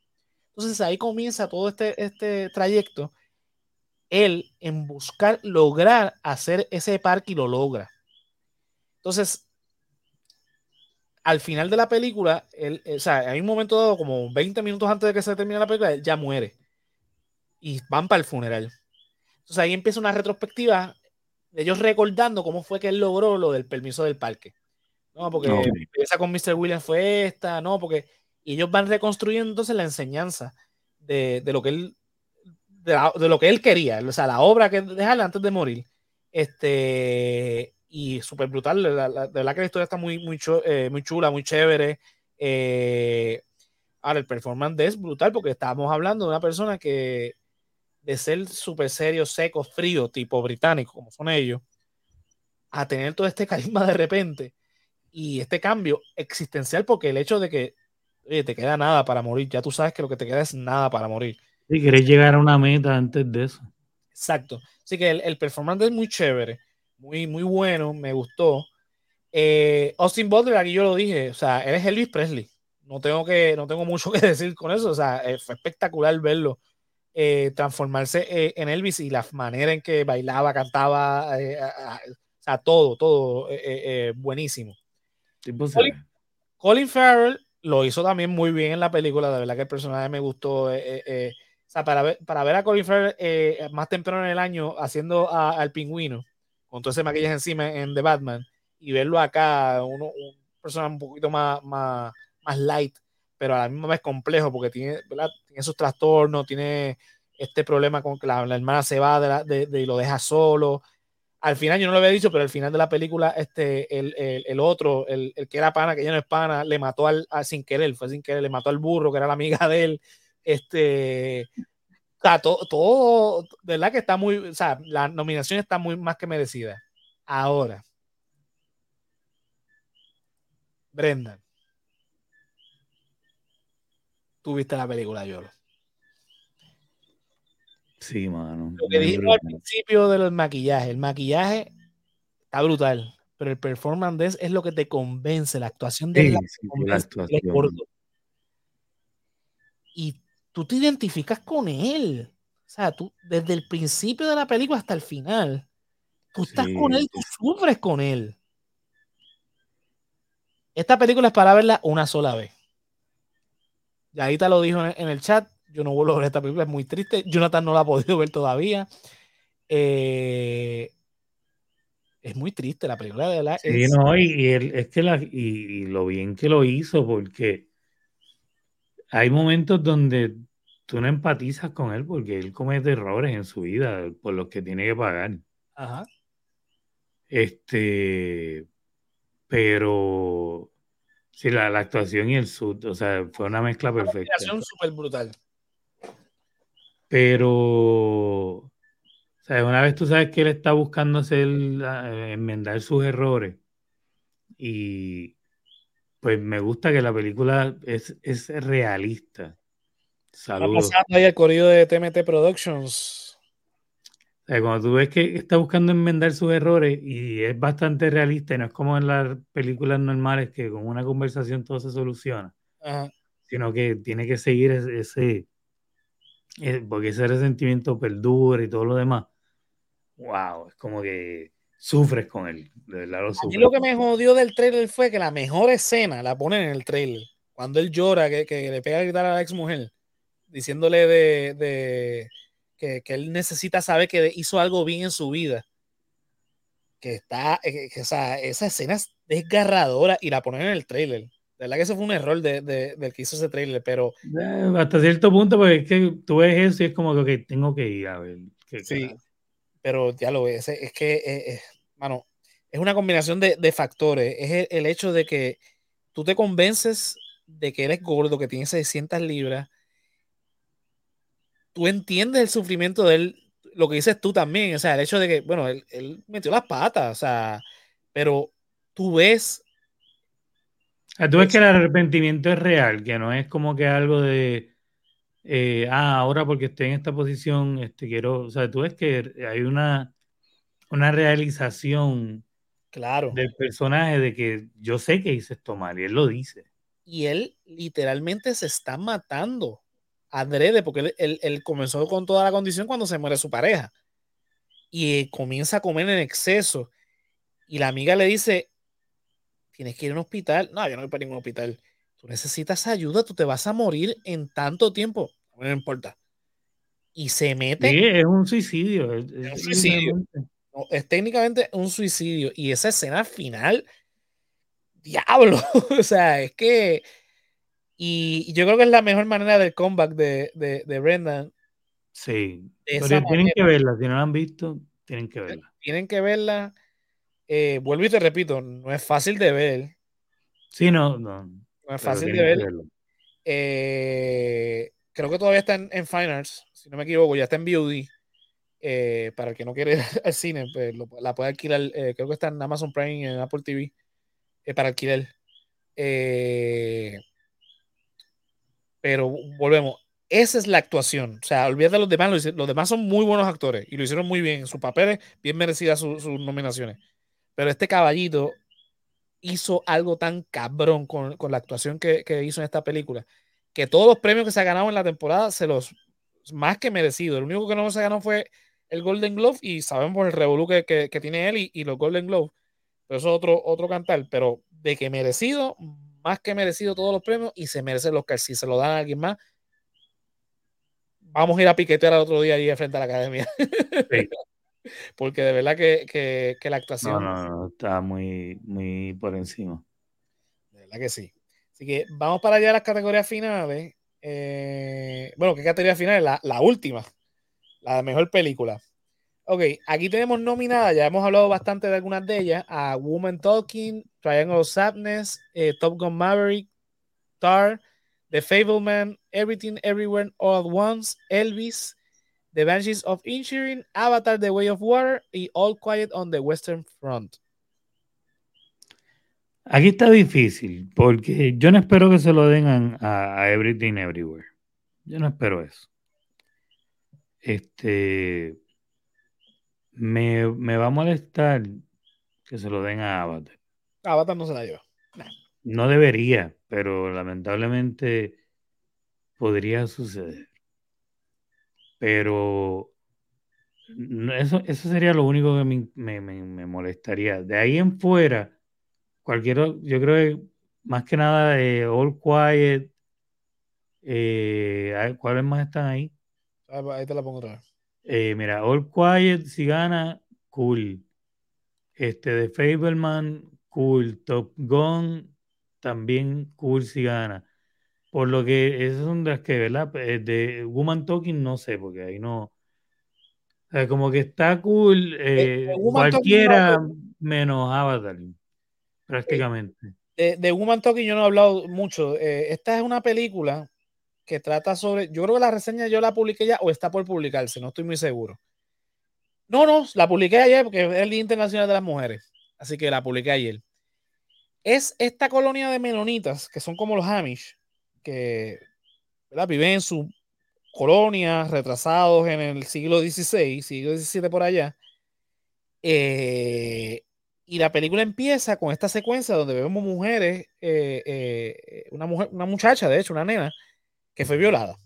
Entonces ahí comienza todo este, este trayecto, él en buscar lograr hacer ese parque y lo logra. Entonces, al final de la película, él, o sea, hay un momento dado, como 20 minutos antes de que se termine la película, él ya muere. Y van para el funeral. Entonces ahí empieza una retrospectiva de ellos recordando cómo fue que él logró lo del permiso del parque. No, porque esa con Mr. Williams fue esta, no, porque ellos van reconstruyendo entonces la enseñanza de, lo que él de, lo que él quería, o sea, la obra que dejarle antes de morir. Este, y súper brutal, de verdad que la historia está muy, muy, eh, muy chula, muy chévere. Eh, ahora, el performance es brutal porque estábamos hablando de una persona que de ser súper serio, seco, frío, tipo británico, como son ellos, a tener todo este <laughs> carisma de repente y este cambio existencial, porque el hecho de que te queda nada para morir, ya tú sabes que lo que te queda es nada para morir. Si querés llegar a una meta antes de eso. Exacto. Así que el, performance es muy chévere, muy, muy bueno, me gustó. Eh, Austin Butler, aquí yo lo dije, o sea, él es Elvis Presley. No tengo, que, no tengo mucho <laughs> que decir con eso, o sea, eh, fue espectacular verlo eh, transformarse eh, en Elvis y la manera en que bailaba, cantaba, o sea, todo, todo buenísimo. Colin, Farrell lo hizo también muy bien en la película, de verdad que el personaje me gustó. Sea, para ver, para ver a Colin Farrell más temprano en el año haciendo al pingüino, con todo ese maquillaje encima en The Batman, y verlo acá, uno, un personaje un poquito más, más, más light, pero a la misma vez complejo porque tiene, ¿verdad? tiene esos trastornos, tiene este problema con que la, hermana se va de, y lo deja solo. Al final, yo no lo había dicho, pero al final de la película, este, el, el, otro, el, que era pana, que ya no es pana, le mató al, sin querer, fue sin querer, le mató al burro, que era la amiga de él. Este, o todo, todo, ¿verdad? Que está muy, o sea, la nominación está muy más que merecida. Ahora, Brendan, tú viste la película, Yolo. Sí, mano. Lo que dijimos al principio del maquillaje. El maquillaje está brutal, pero el performance es lo que te convence, la actuación de la, actuación. Y tú te identificas con él. O sea, tú, desde el principio de la película hasta el final, tú estás con él, tú sufres con él. Esta película es para verla una sola vez. Y ahí te lo dijo en el chat yo no vuelvo a ver esta película, es muy triste. Jonathan no la ha podido <laughs> ver todavía. Eh, es muy triste la película, de verdad. Sí, no, y, es que la, y, lo bien que lo hizo, porque hay momentos donde tú no empatizas con él porque él comete errores en su vida por los que tiene que pagar. Ajá. Este, pero sí, la, actuación y el sud, o sea, fue una mezcla perfecta. Una actuación súper brutal. Pero, o sea, una vez tú sabes que él está buscando hacer, enmendar sus errores y pues me gusta que la película es, es realista. Saludos. ahí el corrido de TMT Productions. O sea, cuando tú ves que está buscando enmendar sus errores y es bastante realista, y no es como en las películas normales que con una conversación todo se soluciona, sino que tiene que seguir ese, eh, porque ese resentimiento perdura y todo lo demás. Wow, es como que sufres con él. De verdad lo A mí lo que me jodió del trailer fue que la mejor escena la ponen en el trailer. Cuando él llora, que, que le pega a gritar a la ex mujer, diciéndole de, de que, que, él necesita saber que hizo algo bien en su vida. Que está, eh, que, o sea, esa escena es desgarradora y la ponen en el trailer. De verdad que eso fue un error de, de, del que hizo ese trailer, pero. Eh, hasta cierto punto, porque es que tú ves eso y es como que tengo que ir a ver. Que, sí, pero ya lo ves. Es que, eh, eh, mano, es una combinación de, de factores. Es el, el, hecho de que tú te convences de que eres gordo, que tienes 600 libras. Tú entiendes el sufrimiento de él, lo que dices tú también. O sea, el hecho de que, bueno, él, él metió las patas, o sea, pero tú ves tú ves que el arrepentimiento es real, que no es como que algo de, eh, ah, ahora porque estoy en esta posición, este, quiero, o sea, tú ves que hay una, una realización claro. del personaje de que yo sé que hice esto mal, y él lo dice. Y él literalmente se está matando adrede, porque él, él, él comenzó con toda la condición cuando se muere su pareja. Y comienza a comer en exceso. Y la amiga le dice, tienes que ir a un hospital. No, yo no voy para ningún hospital. Tú necesitas ayuda, tú te vas a morir en tanto tiempo. No importa. Y se mete. Sí, es un suicidio. Es, es un suicidio. No, es técnicamente un suicidio. Y esa escena final, diablo. <laughs> o sea, es que. Y, yo creo que es la mejor manera del comeback de, de, de Brendan. Sí. Pero tienen manera. que verla. Si no la han visto, tienen que verla. Tienen que verla eh, vuelvo y te repito, no es fácil de ver. Sí, no, no. No es fácil de ver. Eh, creo que todavía está en, en, Fine Arts, si no me equivoco, ya está en VOD. Eh, para el que no quiere <laughs> ir al cine, pues lo, la puede alquilar. Eh, creo que está en Amazon Prime y en Apple TV eh, para alquilar. pero volvemos. Esa es la actuación. O sea, olvídate de los demás. Los, los, demás son muy buenos actores y lo hicieron muy bien. Sus papeles, bien merecidas sus, sus nominaciones. Pero este caballito hizo algo tan cabrón con, con la actuación que, que, hizo en esta película, que todos los premios que se ha ganado en la temporada se los más que merecido. El único que no se ganó fue el Golden Glove y sabemos el revolú que, que, que, tiene él y, y, los Golden Glove. Pero eso es otro, otro cantar. Pero de que merecido, más que merecido todos los premios y se merece los que si se lo dan a alguien más, vamos a ir a piquetear al otro día allí frente a la academia. Sí. <laughs> porque de verdad que, que, que, la actuación. No, no, no, está muy, muy por encima. De verdad que sí. Así que vamos para allá a las categorías finales. Eh, bueno, ¿qué categoría final? La, la última, la mejor película. Ok, aquí tenemos nominada, ya hemos hablado bastante de algunas de ellas, a Woman Talking, Triangle of Sadness, eh, Top Gun Maverick, Tar, The Fableman, Everything Everywhere All at Once, Elvis, The Banshees of Inisherin, Avatar The Way of Water y All Quiet on the Western Front. Aquí está difícil, porque yo no espero que se lo den a, a Everything Everywhere. Yo no espero eso. Este. Me, me, va a molestar que se lo den a Avatar. Avatar no se la lleva. Nah. No debería, pero lamentablemente podría suceder. Pero eso, eso sería lo único que me, me, me, molestaría. De ahí en fuera, cualquier, yo creo que más que nada eh, All Quiet, eh, ¿cuáles más están ahí? Ahí te la pongo otra vez. Eh, mira, All Quiet, si gana, cool. Este de Fableman, cool. Top Gun, también cool si gana. Por lo que esas son las que, ¿verdad? Eh, de Woman Talking no sé, porque ahí no. O sea, como que está cool eh, eh, cualquiera no, menos Avatar, prácticamente. De, de, Woman Talking yo no he hablado mucho. Eh, esta es una película que trata sobre. Yo creo que la reseña yo la publiqué ya o está por publicarse, no estoy muy seguro. No, no, la publiqué ayer porque es el Día Internacional de las Mujeres. Así que la publiqué ayer. Es esta colonia de menonitas, que son como los Amish, que ¿verdad? viven en su colonia, retrasados en el siglo XVI, siglo XVII por allá. Eh, y la película empieza con esta secuencia donde vemos mujeres, eh, eh, una, mujer, una muchacha, de hecho, una nena, que fue violada.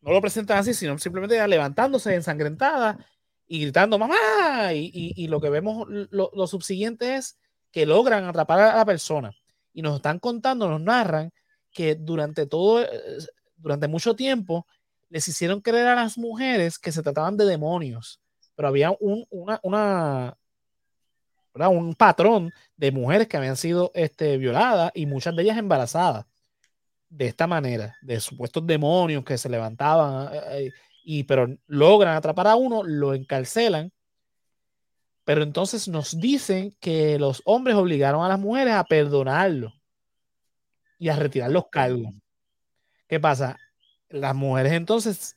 No lo presentan así, sino simplemente levantándose ensangrentada y gritando mamá. Y, lo que vemos, lo, lo, subsiguiente es que logran atrapar a la persona. Y nos están contando, nos narran que durante todo, eh, durante mucho tiempo, les hicieron creer a las mujeres que se trataban de demonios. Pero había un, una un patrón de mujeres que habían sido este, violadas y muchas de ellas embarazadas de esta manera, de supuestos demonios que se levantaban, eh, eh, y, pero logran atrapar a uno, lo encarcelan, pero entonces nos dicen que los hombres obligaron a las mujeres a perdonarlo y a retirar los cargos. ¿Qué pasa? Las mujeres entonces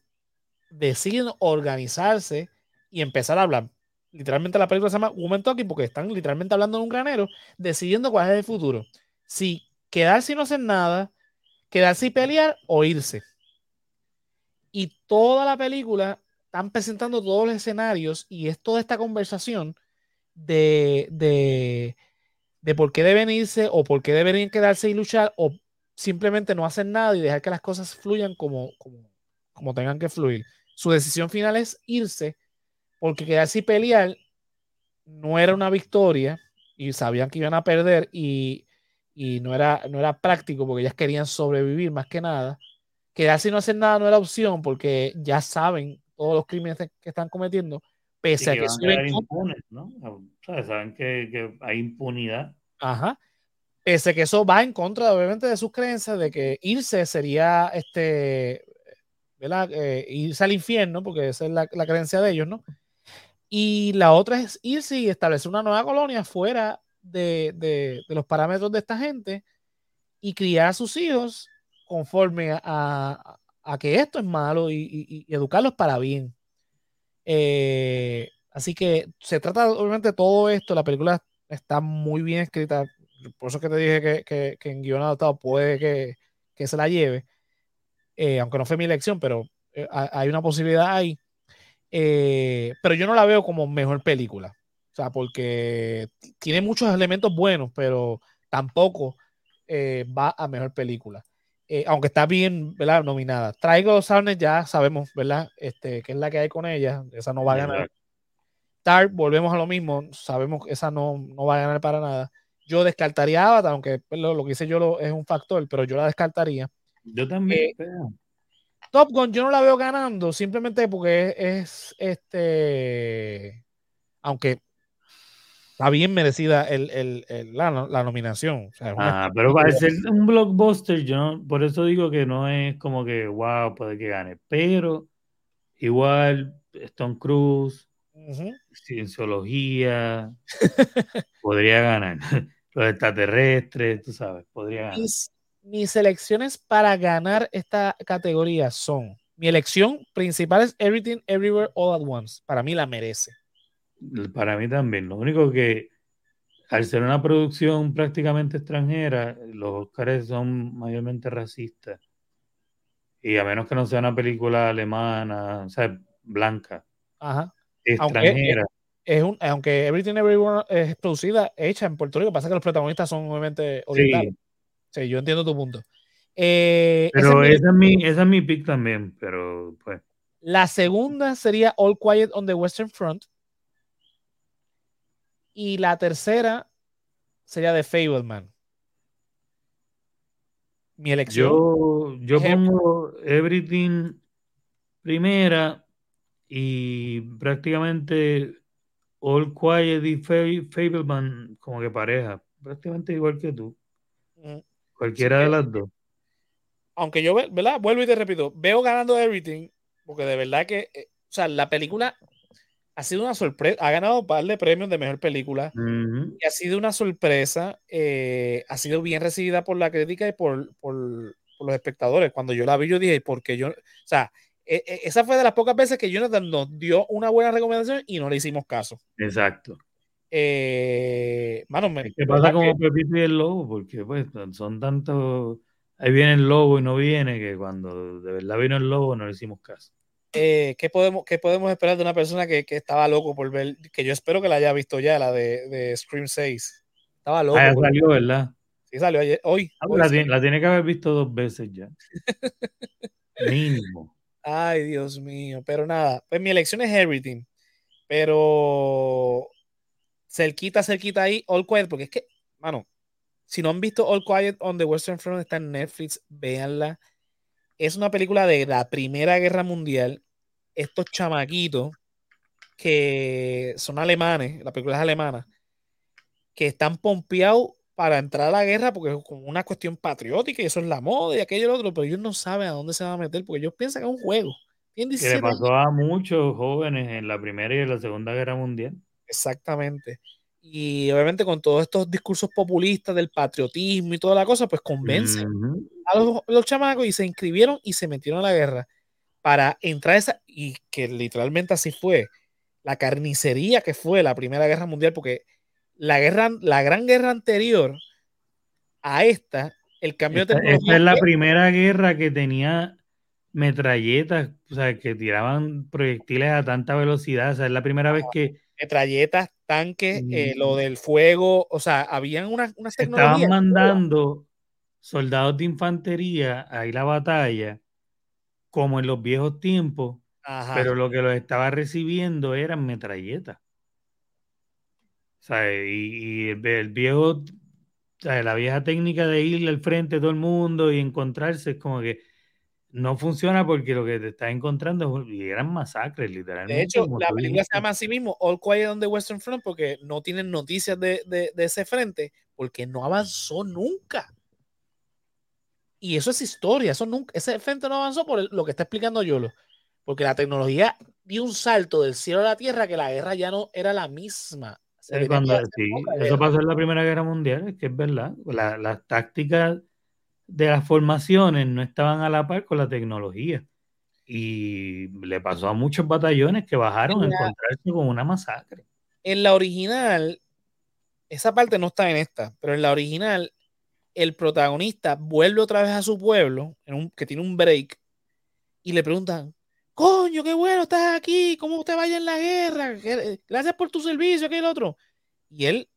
deciden organizarse y empezar a hablar. Literalmente la película se llama Woman Talking porque están literalmente hablando en un granero, decidiendo cuál es el futuro. Si quedarse y no hacer nada, quedarse y pelear o irse. Y toda la película están presentando todos los escenarios y es toda esta conversación de, de, de por qué deben irse o por qué deberían quedarse y luchar o simplemente no hacer nada y dejar que las cosas fluyan como, como, como tengan que fluir. Su decisión final es irse porque quedarse y pelear no era una victoria y sabían que iban a perder y y no era, no era práctico porque ellas querían sobrevivir más que nada. Quedarse y no hacer nada no era opción porque ya saben todos los crímenes que están cometiendo, pese a que, impunes, ¿no? saben que, hay impunidad. Ajá. Pese a que eso va en contra, obviamente, de sus creencias de que irse sería este, ¿verdad? Eh, irse al infierno, porque esa es la, la creencia de ellos, ¿no? Y la otra es irse y establecer una nueva colonia fuera de, los parámetros de esta gente y criar a sus hijos conforme a, que esto es malo y, educarlos para bien. Eh, así que se trata obviamente de todo esto, la película está muy bien escrita, por eso que te dije que, en guion adaptado puede que, se la lleve, eh, aunque no fue mi elección, pero eh, hay una posibilidad ahí. Pero yo no la veo como mejor película. O sea, porque tiene muchos elementos buenos, pero tampoco eh, va a mejor película. Eh, aunque está bien, ¿verdad? Nominada. Traigo Sarnes, ya sabemos, ¿verdad? Este, que es la que hay con ella. Esa no va a ganar. Tar, volvemos a lo mismo. Sabemos que esa no, no va a ganar para nada. Yo descartaría Avatar, aunque pues, lo, que hice yo es un factor, pero yo la descartaría. Yo también. Eh, Top Gun yo no la veo ganando, simplemente porque es este. Aunque está bien merecida el, el, la, la, nominación. ah, pero para ser un blockbuster, yo por eso digo que no es como que, wow, puede que gane. Pero igual, Stone Cruise, Cienciología, <laughs> podría ganar. <laughs> Los extraterrestres, tú sabes, podría ganar. Mis elecciones para ganar esta categoría son, mi elección principal es Everything, Everywhere, All at Once. Para mí la merece. Para mí también. Lo único que al ser una producción prácticamente extranjera, los Oscars son mayormente racistas. Y a menos que no sea una película alemana, o sea, blanca, Ajá. extranjera. Aunque, es un, aunque Everything Everyone es producida, hecha en Puerto Rico, pasa que los protagonistas son obviamente orientales. Sí, yo entiendo tu punto. Eh, pero esa es, mi, esa es mi pick también, pero pues. La segunda sería All Quiet on the Western Front, y la tercera sería de Fableman. Mi elección. Yo, yo pongo Everything primera y prácticamente All Quiet y Fableman como que pareja. Prácticamente igual que tú. Mm. Cualquiera de las dos. Aunque yo, ¿verdad? Vuelvo y te repito, veo ganando Everything, porque de verdad que, eh, o sea, la película ha sido una sorpresa, ha ganado un par de premios de mejor película y ha sido una sorpresa, eh, ha sido bien recibida por la crítica y por, por, los espectadores. Cuando yo la vi, yo dije, porque yo, o sea, e, e, esa fue de las pocas veces que Jonathan nos dio una buena recomendación y no le hicimos caso. Exacto. Eh, mano, me, ¿Qué pasa como Pepito y el Lobo? Porque pues son tantos, ahí viene el Lobo y no viene, que cuando de verdad vino el Lobo no le hicimos caso. Eh, ¿qué, podemos, ¿qué podemos esperar de una persona que, que, estaba loco por ver, que yo espero que la haya visto ya, la de, de Scream 6? Estaba loco. Ah, salió, ¿verdad? Sí, salió ayer, hoy. Ah, pues la, tiene, la, tiene, que haber visto dos veces ya. <laughs> Mínimo. Ay, Dios mío. Pero nada, pues mi elección es Everything. Pero cerquita, cerquita ahí, All Quiet, porque es que, mano, si no han visto All Quiet on the Western Front, está en Netflix, véanla. Es una película de la Primera Guerra Mundial. Estos chamaquitos que son alemanes, la película es alemana, que están pompeados para entrar a la guerra porque es como una cuestión patriótica y eso es la moda y aquello y lo otro, pero ellos no saben a dónde se van a meter porque ellos piensan que es un juego. Que le pasó a muchos jóvenes en la Primera y en la Segunda Guerra Mundial. Exactamente. Y obviamente con todos estos discursos populistas del patriotismo y toda la cosa, pues convencen a los, los, chamacos y se inscribieron y se metieron a la guerra para entrar a esa, y que literalmente así fue, la carnicería que fue la Primera Guerra Mundial, porque la guerra, la gran guerra anterior a esta, el cambio de tecnología. Esta es la primera guerra que tenía metralletas, o sea, que tiraban proyectiles a tanta velocidad. O sea, es la primera vez que. Metralletas, tanques, eh, lo del fuego, o sea, habían unas, unas tecnologías. Estaban mandando soldados de infantería a ir a la batalla, como en los viejos tiempos, pero lo que los estaba recibiendo eran metralletas. O sea, y, el, viejo, o sea, la vieja técnica de ir al frente de todo el mundo y encontrarse es como que no funciona porque lo que te estás encontrando eran masacres, literalmente. De hecho, la película se llama así mismo, All Quiet on the Western Front, porque no tienen noticias de, de, de ese frente, porque no avanzó nunca. Y eso es historia, eso nunca, ese frente no avanzó por lo que está explicando Yolo porque la tecnología dio un salto del cielo a la tierra que la guerra ya no era la misma. cuando, sí, eso pasó en la Primera Guerra Mundial, es que es verdad. las tácticas de las formaciones no estaban a la par con la tecnología. Y le pasó a muchos batallones que bajaron a encontrarse con una masacre. En la original, esa parte no está en esta, pero en la original, el protagonista vuelve otra vez a su pueblo, en un, que tiene un break, y le preguntan, coño, qué bueno, estás aquí, ¿cómo usted vaya en la guerra? Gracias por tu servicio, que el otro. Y él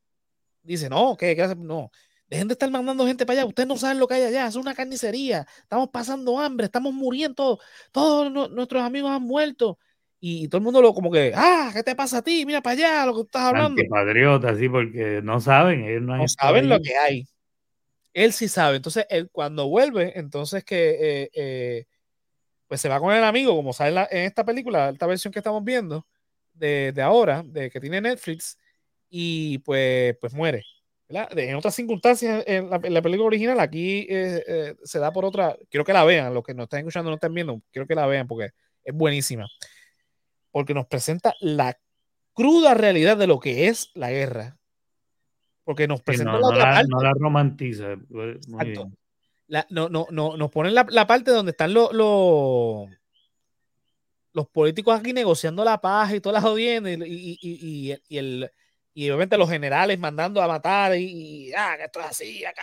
dice, no, ¿qué? ¿Qué No, dejen de estar mandando gente para allá, ustedes no saben lo que hay allá, es una carnicería, estamos pasando hambre, estamos muriendo, todos, nuestros amigos han muerto. Y, todo el mundo lo como que, ah, ¿qué te pasa a ti? Mira para allá lo que estás hablando. Patriota, sí, porque no saben, ellos no, saben lo que hay. Él sí sabe. Entonces, él cuando vuelve, entonces que eh, eh, pues se va con el amigo, como sale en, esta película, esta versión que estamos viendo de, ahora, de que tiene Netflix, y pues, pues muere. En otras circunstancias, en la, película original, aquí eh, eh, se da por otra. Quiero que la vean, los que nos están escuchando no están viendo, quiero que la vean porque es buenísima. Porque nos presenta la cruda realidad de lo que es la guerra. Porque nos presenta no, la, no la romantiza. Exacto no, no, no, nos ponen la, parte donde están los, los, políticos aquí negociando la paz y todas las audiencias y, y, y, el, y obviamente los generales mandando a matar y, ah, que esto es así, acá,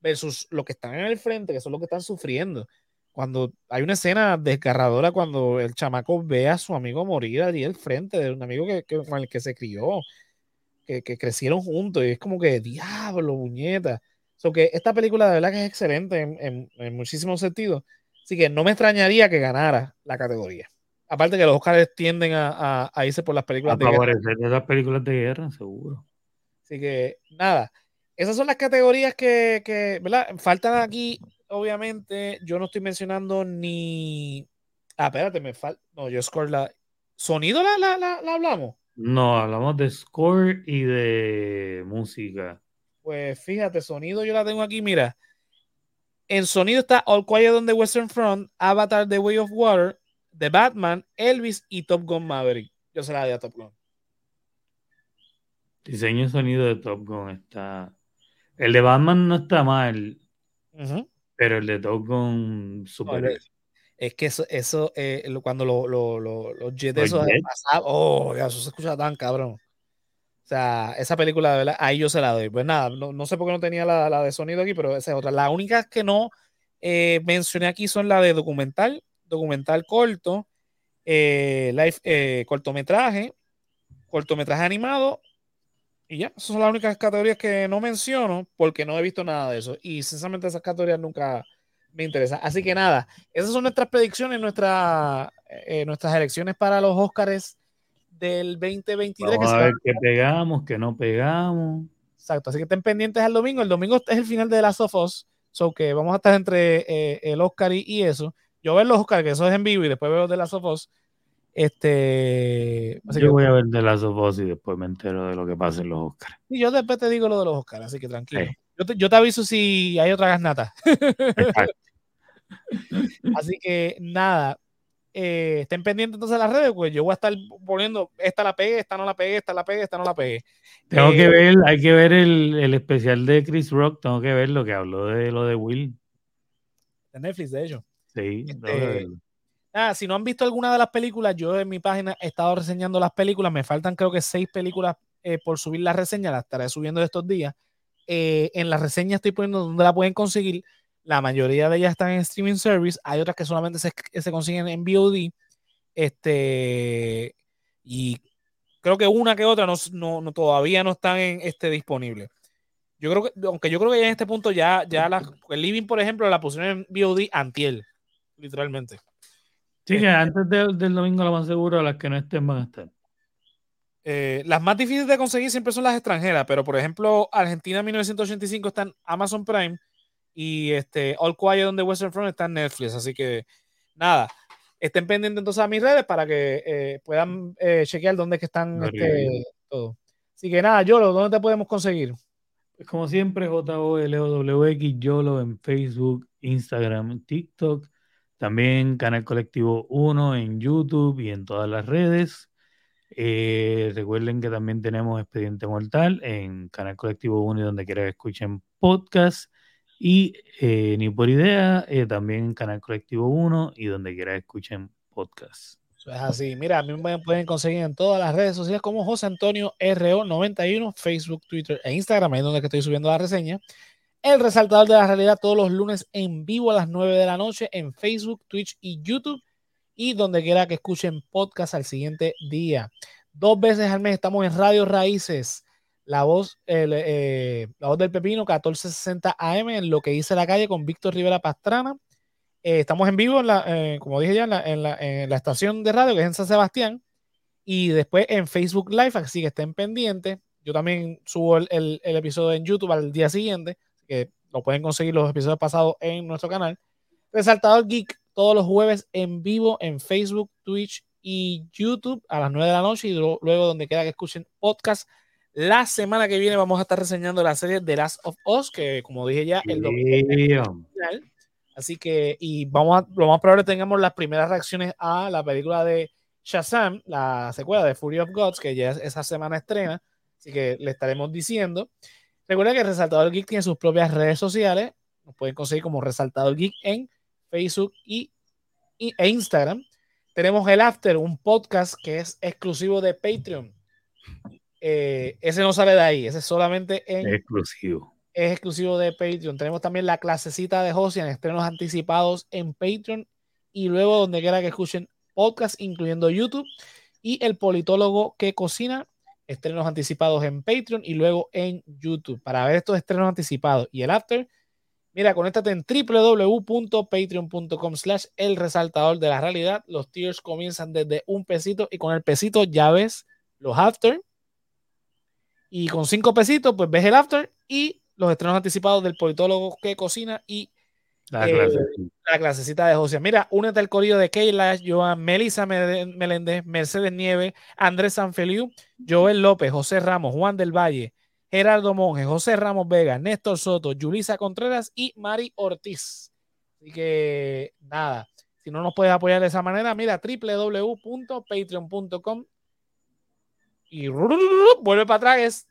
versus los que están en el frente, que son los que están sufriendo. Cuando hay una escena desgarradora cuando el chamaco ve a su amigo morir allí al frente de un amigo que, con el que se crió, que, que, crecieron juntos, y es como que, diablo, muñeta que esta película de verdad que es excelente en, en, muchísimos sentidos. Así que no me extrañaría que ganara la categoría. Aparte que los Oscars tienden a, a, irse por las películas de favorecer guerra. esas películas de guerra, seguro. Así que nada, esas son las categorías que, que ¿verdad? Faltan aquí, obviamente, yo no estoy mencionando ni... Ah, espérate, me falta... No, yo score la... ¿Sonido la, la, la, la hablamos? No, hablamos de score y de música. Pues fíjate, sonido yo la tengo aquí, mira. En sonido está All Quiet on the Western Front, Avatar The Way of Water, The Batman, Elvis y Top Gun Maverick. Yo se la doy a Top Gun. Diseño y sonido de Top Gun está. El de Batman no está mal, pero el de Top Gun super. es que eso, eso eh, cuando lo, lo, los jets de esos oh, eso se escucha tan cabrón. O sea, esa película, de verdad, ahí yo se la doy. Pues nada, no, sé por qué no tenía la, de sonido aquí, pero esa es otra. Las únicas que no eh, mencioné aquí son la de documental, documental corto, eh, live, eh, cortometraje, cortometraje animado, y ya, esas son las únicas categorías que no menciono porque no he visto nada de eso. Y sinceramente esas categorías nunca me interesan. Así que nada, esas son nuestras predicciones, nuestras nuestras elecciones para los Oscars del 2023. Vamos a ver qué pegamos, qué no pegamos. Exacto, así que estén pendientes al domingo. El domingo es el final de las of Us, so que vamos a estar entre eh, el Oscar y, eso. Yo veo los Oscar, que eso es en vivo, y después veo de las of Us. Este, así yo voy a ver de las of Us y después me entero de lo que pasa en los Oscars. Y yo después te digo lo de los Oscars, así que tranquilo. Yo, te, yo, te, aviso si hay otra gasnata. <laughs> así que nada, eh, estén pendientes entonces de las redes, pues yo voy a estar poniendo, esta la pegué, esta no la pegué, esta la pegué, esta no la pegué. Tengo que eh, ver, hay que ver el, el, especial de Chris Rock, tengo que ver lo que habló de lo de Will. De Netflix, de hecho. Sí, este, ah, si no han visto alguna de las películas, yo en mi página he estado reseñando las películas, me faltan creo que seis películas eh, por subir la reseña, las estaré subiendo estos días. en la reseña estoy poniendo donde la pueden conseguir la mayoría de ellas están en streaming service. Hay otras que solamente se, se consiguen en VOD. Este, y creo que una que otra no, no, todavía no están en, este, disponibles. Yo creo que, aunque yo creo que ya en este punto ya, ya la, el Living, por ejemplo, la pusieron en VOD antiel, literalmente. Sí, que antes del domingo lo más seguro las que no estén van a estar. Eh, las más difíciles de conseguir siempre son las extranjeras, pero por ejemplo, Argentina 1985 está en Amazon Prime y este, All Quiet on the Western Front está en Netflix. Así que nada, estén pendientes entonces a mis redes para que eh, puedan eh, chequear dónde es que están este, todo. Así que nada, Yolo, ¿dónde te podemos conseguir? Pues como siempre, J-O-L-O-W-X, Yolo en Facebook, Instagram, TikTok. También Canal Colectivo 1 en YouTube y en todas las redes. Eh, recuerden que también tenemos Expediente Mortal en Canal Colectivo 1 y donde quiera escuchen podcast. Y eh, ni por idea, eh, también en Canal Colectivo 1 y donde quiera escuchen podcast. Eso es así. Mira, a mí me pueden conseguir en todas las redes sociales como José Antonio RO91, Facebook, Twitter e Instagram, ahí es donde estoy subiendo la reseña. El resaltador de la realidad todos los lunes en vivo a las 9 de la noche en Facebook, Twitch y YouTube. Y donde quiera que escuchen podcast al siguiente día. Dos veces al mes estamos en Radio Raíces la voz, eh, la voz del Pepino, 1460 AM, en lo que hice la calle con Víctor Rivera Pastrana. Eh, estamos en vivo, en la, eh, como dije ya, en la, estación de radio que es en San Sebastián. Y después en Facebook Live, así que estén pendientes. Yo también subo el, el, episodio en YouTube al día siguiente, que lo pueden conseguir los episodios pasados en nuestro canal. Resaltador Geek, todos los jueves en vivo en Facebook, Twitch y YouTube a las 9 de la noche y luego donde queda que escuchen podcast la semana que viene vamos a estar reseñando la serie The Last of Us, que como dije ya, el domingo Así que, y vamos a, lo más probable tengamos las primeras reacciones a la película de Shazam, la secuela de Fury of Gods, que ya esa semana estrena. Así que le estaremos diciendo. Recuerda que Resaltador Geek tiene sus propias redes sociales. Nos pueden conseguir como Resaltador Geek en Facebook y, y, e Instagram. Tenemos el After, un podcast que es exclusivo de Patreon eh, ese no sale de ahí, ese es solamente en. exclusivo. Es exclusivo de Patreon. Tenemos también la clasecita de en estrenos anticipados en Patreon y luego donde quiera que escuchen podcast, incluyendo YouTube. Y el politólogo que cocina, estrenos anticipados en Patreon y luego en YouTube. Para ver estos estrenos anticipados y el after, mira, conéctate en www.patreon.com slash el resaltador de la realidad. Los tiers comienzan desde un pesito y con el pesito ya ves los after y con cinco pesitos, pues ves el after y los estrenos anticipados del politólogo que cocina y la, eh, la clasecita de José. Mira, únete al corrido de Keila, Joan, Melissa Meléndez, Mercedes Nieves, Andrés Sanfeliu, Joel López, José Ramos, Juan del Valle, Gerardo Monge, José Ramos Vega, Néstor Soto, Yulisa Contreras y Mari Ortiz. Así que nada, si no nos puedes apoyar de esa manera, mira www.patreon.com y vuelve para atrás, es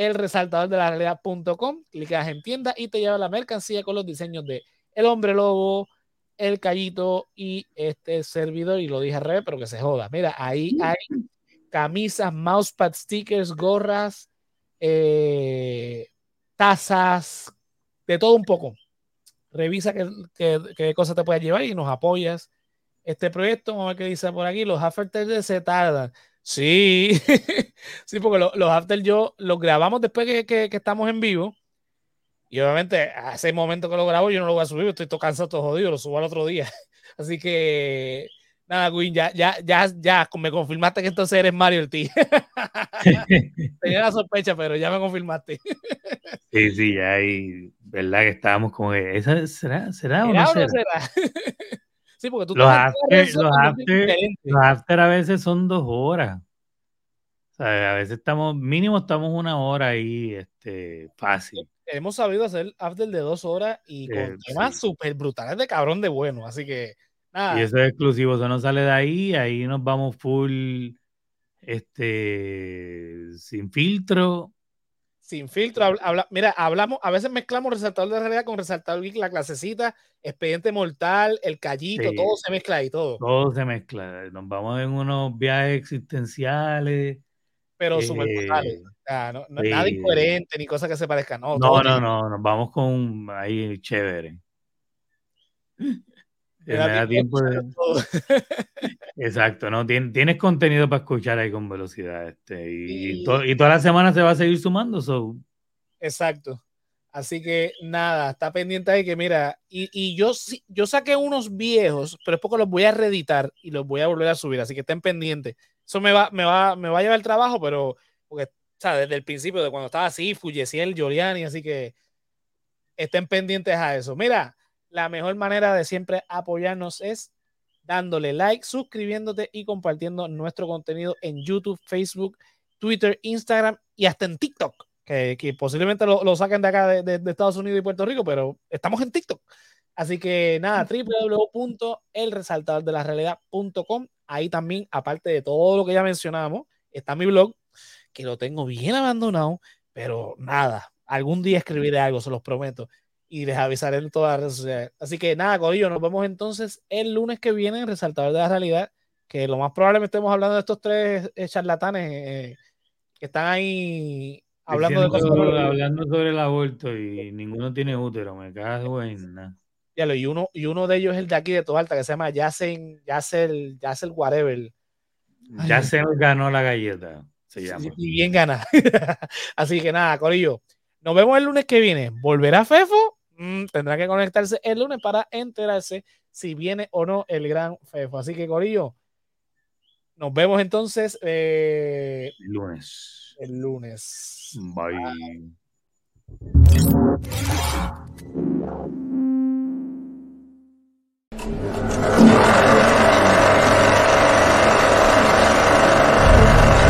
elresaltador de la realidad.com, clicas en tienda y te lleva la mercancía con los diseños de el hombre lobo, el callito y este servidor, y lo dije al revés, pero que se joda. Mira, ahí hay camisas, mousepad, stickers, gorras, eh, tazas, de todo un poco. Revisa qué, qué, cosa te puedes llevar y nos apoyas este proyecto. Vamos a ver qué dice por aquí. Los aftertales se tardan. Sí, <laughs> sí, porque los after yo los grabamos después que, que, estamos en vivo. Y obviamente, ese momento que lo grabo, yo no lo voy a subir, estoy todo cansado, todo jodido, lo subo al otro día. <laughs> Así que, Nada, Queen, ya, ya, ya, ya, me confirmaste que entonces eres Mario el tío. <laughs> Tenía la sospecha, pero ya me confirmaste. sí, sí, ya hay, verdad que estábamos como, ¿esa será, será o no será? Sí, porque tú los after, los, after, los after a veces son dos horas. O sea, a veces estamos, mínimo estamos una hora ahí, este, fácil. Hemos sabido hacer after de dos horas y con eh, temas súper brutales de cabrón de bueno, así que y eso es exclusivo, eso no sale de ahí, ahí nos vamos full, este, sin filtro. Sin filtro, mira, hablamos, a veces mezclamos resaltador de realidad con resaltador geek, la clasecita, expediente mortal, el callito, todo se mezcla ahí, todo. Todo se mezcla, nos vamos en unos viajes existenciales. Pero súper brutales. no, Nada incoherente ni cosa que se parezca. No, no, no, no, nos vamos con ahí chévere tiempo <laughs> Exacto, ¿no? tienes contenido para escuchar ahí con velocidad. Este, y, toda la semana se va a seguir sumando. So. Exacto. Así que nada, está pendiente ahí que mira, y, yo, yo saqué unos viejos, pero es porque los voy a reeditar y los voy a volver a subir, así que estén pendientes. Eso me va, me va, me va a llevar el trabajo, pero porque, o sea, desde el principio, de cuando estaba así, el Giuliani, así que estén pendientes a eso. Mira, la mejor manera de siempre apoyarnos es dándole like, suscribiéndote y compartiendo nuestro contenido en YouTube, Facebook, Twitter, Instagram y hasta en TikTok, que, posiblemente lo, saquen de acá de, Estados Unidos y Puerto Rico, pero estamos en TikTok. Así que nada, www.elresaltadordelarealidad.com. Ahí también, aparte de todo lo que ya mencionamos, está mi blog, que lo tengo bien abandonado, pero nada, algún día escribiré algo, se los prometo y les avisaré en todas las redes sociales. Así que nada, Corillo, nos vemos entonces el lunes que viene en Resaltador de la Realidad, que lo más probable estemos hablando de estos tres eh, charlatanes eh, que están ahí hablando de cosas. Hablando sobre el aborto y ninguno tiene útero, me cago en nada. Y uno, y uno de ellos es el de aquí de Toalta, que se llama Yacen, Yacel, Yacel Whatever. Yacel ganó la galleta, se llama. Y bien gana. <laughs> Así que nada, Corillo. Nos vemos el lunes que viene. ¿Volverá Fefo? Mm, tendrá que conectarse el lunes para enterarse si viene o no el gran Fefo. Así que, Corillo, nos vemos entonces eh, el lunes. El lunes. Bye.